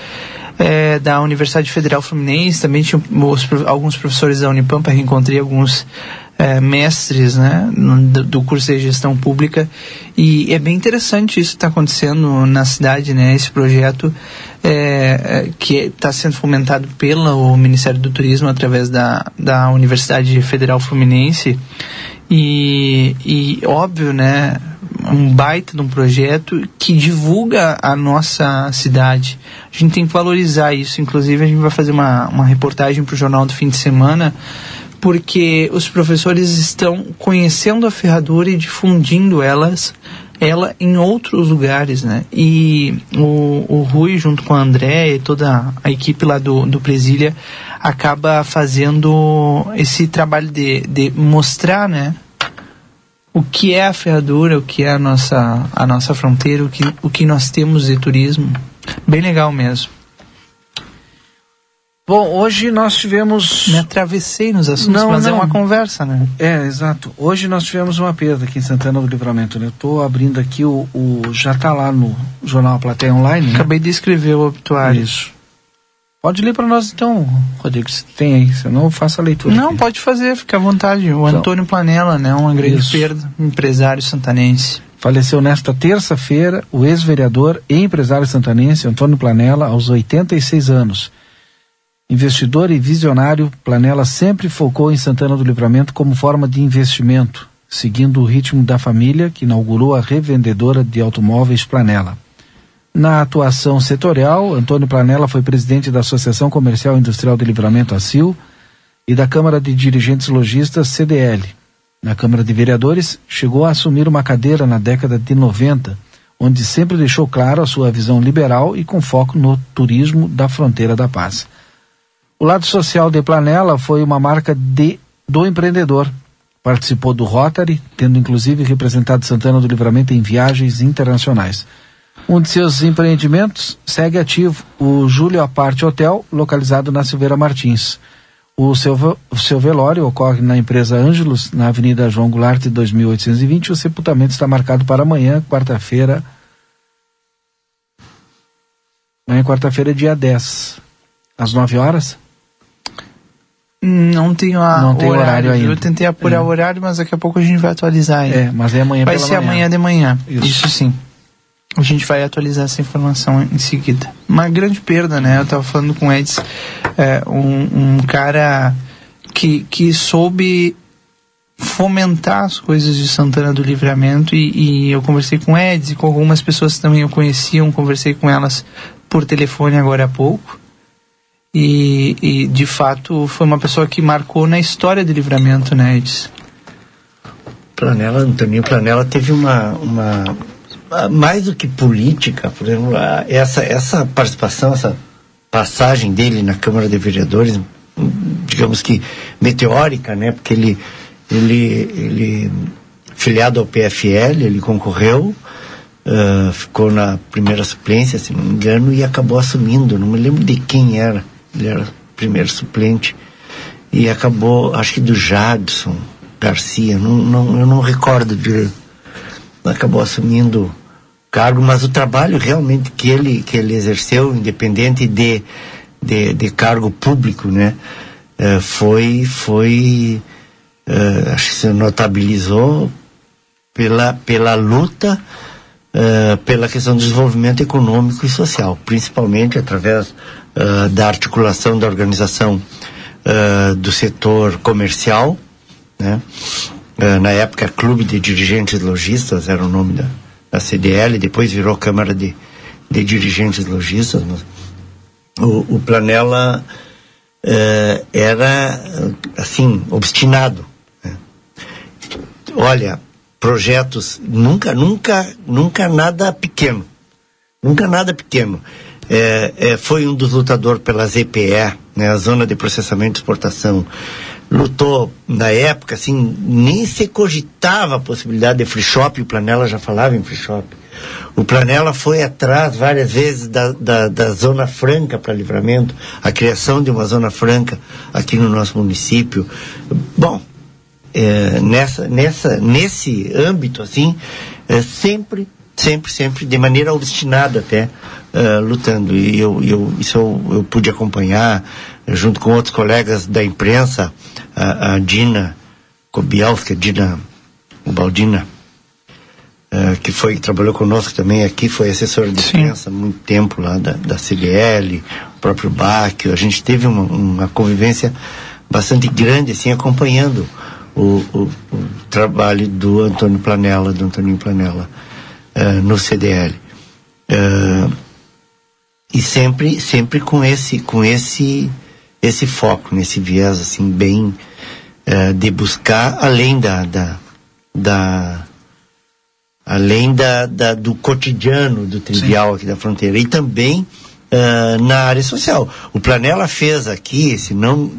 é, da Universidade Federal Fluminense, também tinha os, alguns professores da Unipampa, reencontrei alguns é, mestres né, do, do, curso de gestão pública e é bem interessante isso que está acontecendo na cidade, né, esse projeto é, é que está sendo fomentado pelo Ministério do Turismo através da, da Universidade Federal Fluminense e, e óbvio, né, um baita de um projeto que divulga a nossa cidade. A gente tem que valorizar isso. Inclusive, a gente vai fazer uma, uma reportagem para o Jornal do Fim de Semana, porque os professores estão conhecendo a ferradura e difundindo elas ela em outros lugares, né? E o, o Rui, junto com a André e toda a equipe lá do, do Presília, acaba fazendo esse trabalho de, de mostrar, né? O que é a ferradura, o que é a nossa, a nossa fronteira, o que, o que nós temos de turismo. Bem legal mesmo. Bom, hoje nós tivemos. Me atravessei nos assuntos, não, mas é não. é uma conversa, né? É, exato. Hoje nós tivemos uma perda aqui em Santana do Livramento. Né? Eu estou abrindo aqui o, o. Já está lá no Jornal Plateia Online. Né? Acabei de escrever o obituário. Isso. Pode ler para nós então, Rodrigo, se tem aí, senão eu faço a leitura. Não, aqui. pode fazer, fica à vontade. O então, Antônio Planella, né? Uma grande isso. perda, empresário santanense. Faleceu nesta terça-feira o ex-vereador e empresário santanense Antônio Planella, aos 86 anos. Investidor e visionário, Planella sempre focou em Santana do Livramento como forma de investimento, seguindo o ritmo da família que inaugurou a revendedora de automóveis Planella. Na atuação setorial, Antônio Planella foi presidente da Associação Comercial e Industrial de Livramento ACIL e da Câmara de Dirigentes Logistas CDL. Na Câmara de Vereadores, chegou a assumir uma cadeira na década de 90, onde sempre deixou claro a sua visão liberal e com foco no turismo da fronteira da paz. O lado social de Planella foi uma marca de, do empreendedor. Participou do Rotary, tendo inclusive representado Santana do Livramento em viagens internacionais. Um de seus empreendimentos segue ativo, o Júlio Aparte Hotel, localizado na Silveira Martins. O seu, o seu velório ocorre na empresa Ângelos, na Avenida João Goulart, 2820. O sepultamento está marcado para amanhã, quarta-feira. Amanhã, quarta-feira, dia 10, às 9 horas. Não tenho a não tem horário, horário ainda. Eu tentei apurar é. o horário, mas daqui a pouco a gente vai atualizar aí. É, mas é amanhã Vai ser manhã. amanhã de manhã. Isso. Isso. sim. A gente vai atualizar essa informação em seguida. Uma grande perda, né? Eu estava falando com o Eds, é, um, um cara que, que soube fomentar as coisas de Santana do Livramento e, e eu conversei com o Eds e com algumas pessoas que também eu conheciam, conversei com elas por telefone agora há pouco e, e, de fato foi uma pessoa que marcou na história do livramento, né, Edson? Planella, Antoninho Planella teve uma, uma mais do que política, por exemplo, essa, essa participação, essa passagem dele na Câmara de Vereadores, digamos que meteórica, né, porque ele, ele, ele filiado ao PFL, ele concorreu, uh, ficou na primeira suplência, se não me engano, e acabou assumindo, não me lembro de quem era ele era primeiro suplente, e acabou, acho que do Jadson Garcia, não, não, eu não recordo de. Acabou assumindo cargo, mas o trabalho realmente que ele, que ele exerceu, independente de, de, de cargo público, né, uh, foi, foi uh, acho que se notabilizou pela, pela luta uh, pela questão do desenvolvimento econômico e social, principalmente através uh, da articulação da organização uh, do setor comercial, né? Uh, na época Clube de Dirigentes Logistas era o nome da, da CDL, depois virou Câmara de de dirigentes lojistas, o, o Planella uh, era, assim, obstinado. Né? Olha, projetos, nunca, nunca, nunca nada pequeno. Nunca nada pequeno. É, é, foi um dos lutadores pela ZPE, né, a Zona de Processamento e Exportação. Lutou, na época, assim, nem se cogitava a possibilidade de free shop, o Planella já falava em free shop. O Planella foi atrás várias vezes da, da, da Zona Franca para livramento, a criação de uma Zona Franca aqui no nosso município. Bom, é, nessa, nessa, nesse âmbito, assim, é, sempre, sempre, sempre, de maneira obstinada até, uh, lutando. E eu, eu, isso eu, eu pude acompanhar, junto com outros colegas da imprensa, a, a Dina Kobielska, Dina Ubaldina, uh, que foi que trabalhou conosco também aqui, foi assessora de imprensa há muito tempo lá da, da CDL, o próprio Bach, a gente teve uma, uma convivência bastante grande, assim, acompanhando o, o, o trabalho do Antônio Planella, do Antônio Planella, uh, no CDL. Uh, e sempre, sempre com esse, com esse, esse foco, nesse viés, assim, bem, uh, de buscar além da, da, da além da, da, do cotidiano, do trivial Sim. aqui da fronteira, e também na área social. O Planella fez aqui, se não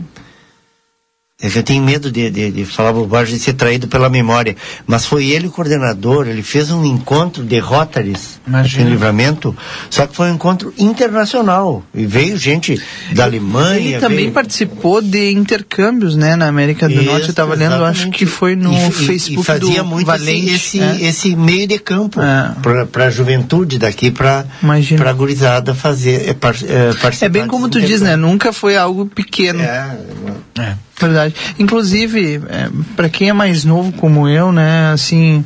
eu tenho medo de, de, de falar bobagem, de ser traído pela memória. Mas foi ele o coordenador, ele fez um encontro de Rotaries aqui em Livramento, só que foi um encontro internacional. E veio gente da Alemanha. Ele também veio... participou de intercâmbios, né, na América do Isso, Norte. Eu estava lendo, acho que foi no e, Facebook e fazia do muito Valente. Esse, é? esse meio de campo é. para a juventude daqui, para a gurizada fazer, é, par, é, participar. É bem como tu diz, né? Nunca foi algo pequeno. É, é. Verdade. Inclusive, é, para quem é mais novo como eu, né, assim,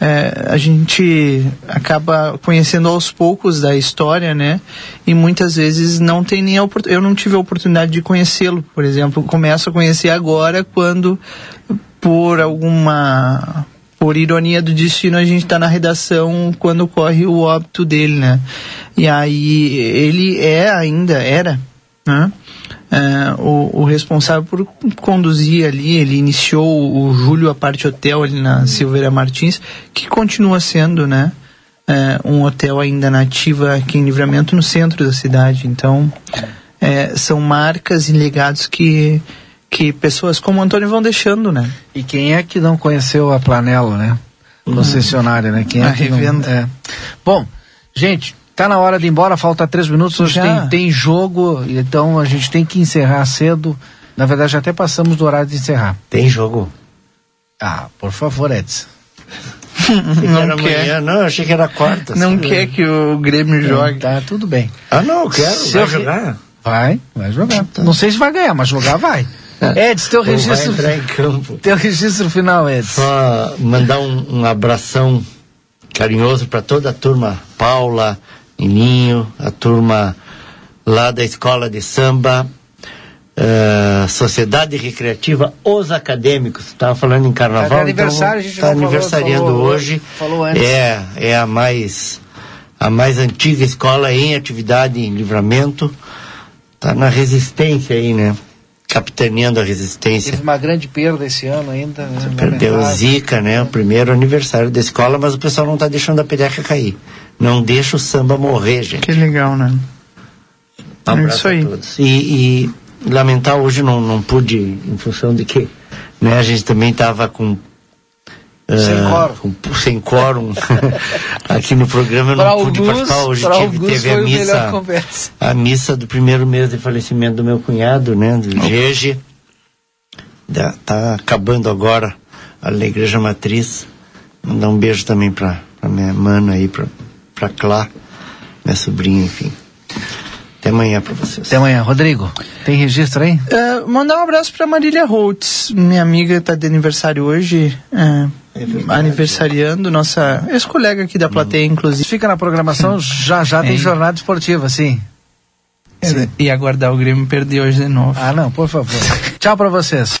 é, a gente acaba conhecendo aos poucos da história, né? E muitas vezes não tem nem a oportunidade. Eu não tive a oportunidade de conhecê-lo, por exemplo. Começo a conhecer agora quando, por alguma. Por ironia do destino, a gente está na redação quando ocorre o óbito dele, né? E aí ele é ainda, era, né? É, o, o, responsável por conduzir ali, ele iniciou o, Júlio a parte hotel ali na Silveira Martins, que continua sendo, né, é, um hotel ainda nativa aqui em Livramento no centro da cidade. Então, é, são marcas e legados que que pessoas como o Antônio vão deixando, né? E quem é que não conheceu a Planela, né? Uhum. Concessionária, né? Quem é a que revenda. Não, é. Bom, gente, Tá na hora de ir embora, falta três minutos, hoje tem, tem jogo, então a gente tem que encerrar cedo. Na verdade, já até passamos do horário de encerrar. Tem jogo? Ah, por favor, Edson. não era quer. Amanhã. Não, eu achei que era quarta. Não sabe? quer que o Grêmio jogue. Tá, tudo bem. Ah, não, eu quero. Se vai eu jogar? Vai, vai jogar. Tá. Não sei se vai ganhar, mas jogar vai. Edson, teu registro. Vai entrar em campo. Teu registro final, Edson. Só mandar um, um abração carinhoso para toda a turma. Paula, Nininho, a turma lá da escola de samba, uh, Sociedade Recreativa Os Acadêmicos. Estava falando em carnaval. Tá aniversário, então, está aniversariando falou, hoje. Falou antes. É, é a mais a mais antiga escola em atividade em livramento. Está na resistência aí, né? Capitaneando a resistência. Teve uma grande perda esse ano ainda. Né? Perdeu o Zica, né? O primeiro aniversário da escola, mas o pessoal não está deixando a pereca cair. Não deixa o samba morrer, gente. Que legal, né? Um abraço Isso aí. a todos. E, e, lamentar hoje não, não pude, em função de que né, a gente também estava com sem uh, quórum. Sem quórum [LAUGHS] aqui no programa eu não alguns, pude participar hoje tive, teve a missa a missa do primeiro mês de falecimento do meu cunhado né do Gege da, tá acabando agora na igreja matriz mandar um beijo também para minha mana aí para para Clá, minha sobrinha, enfim. Até amanhã para vocês. Até amanhã. Rodrigo, tem registro aí? Uh, mandar um abraço para Marília Holtz. Minha amiga está de aniversário hoje. Uh, é aniversariando, nossa ex-colega aqui da plateia, inclusive. Fica na programação, [LAUGHS] já já tem jornada esportiva, sim. sim. E aguardar o Grêmio perder hoje de novo. Ah, não, por favor. [LAUGHS] Tchau para vocês.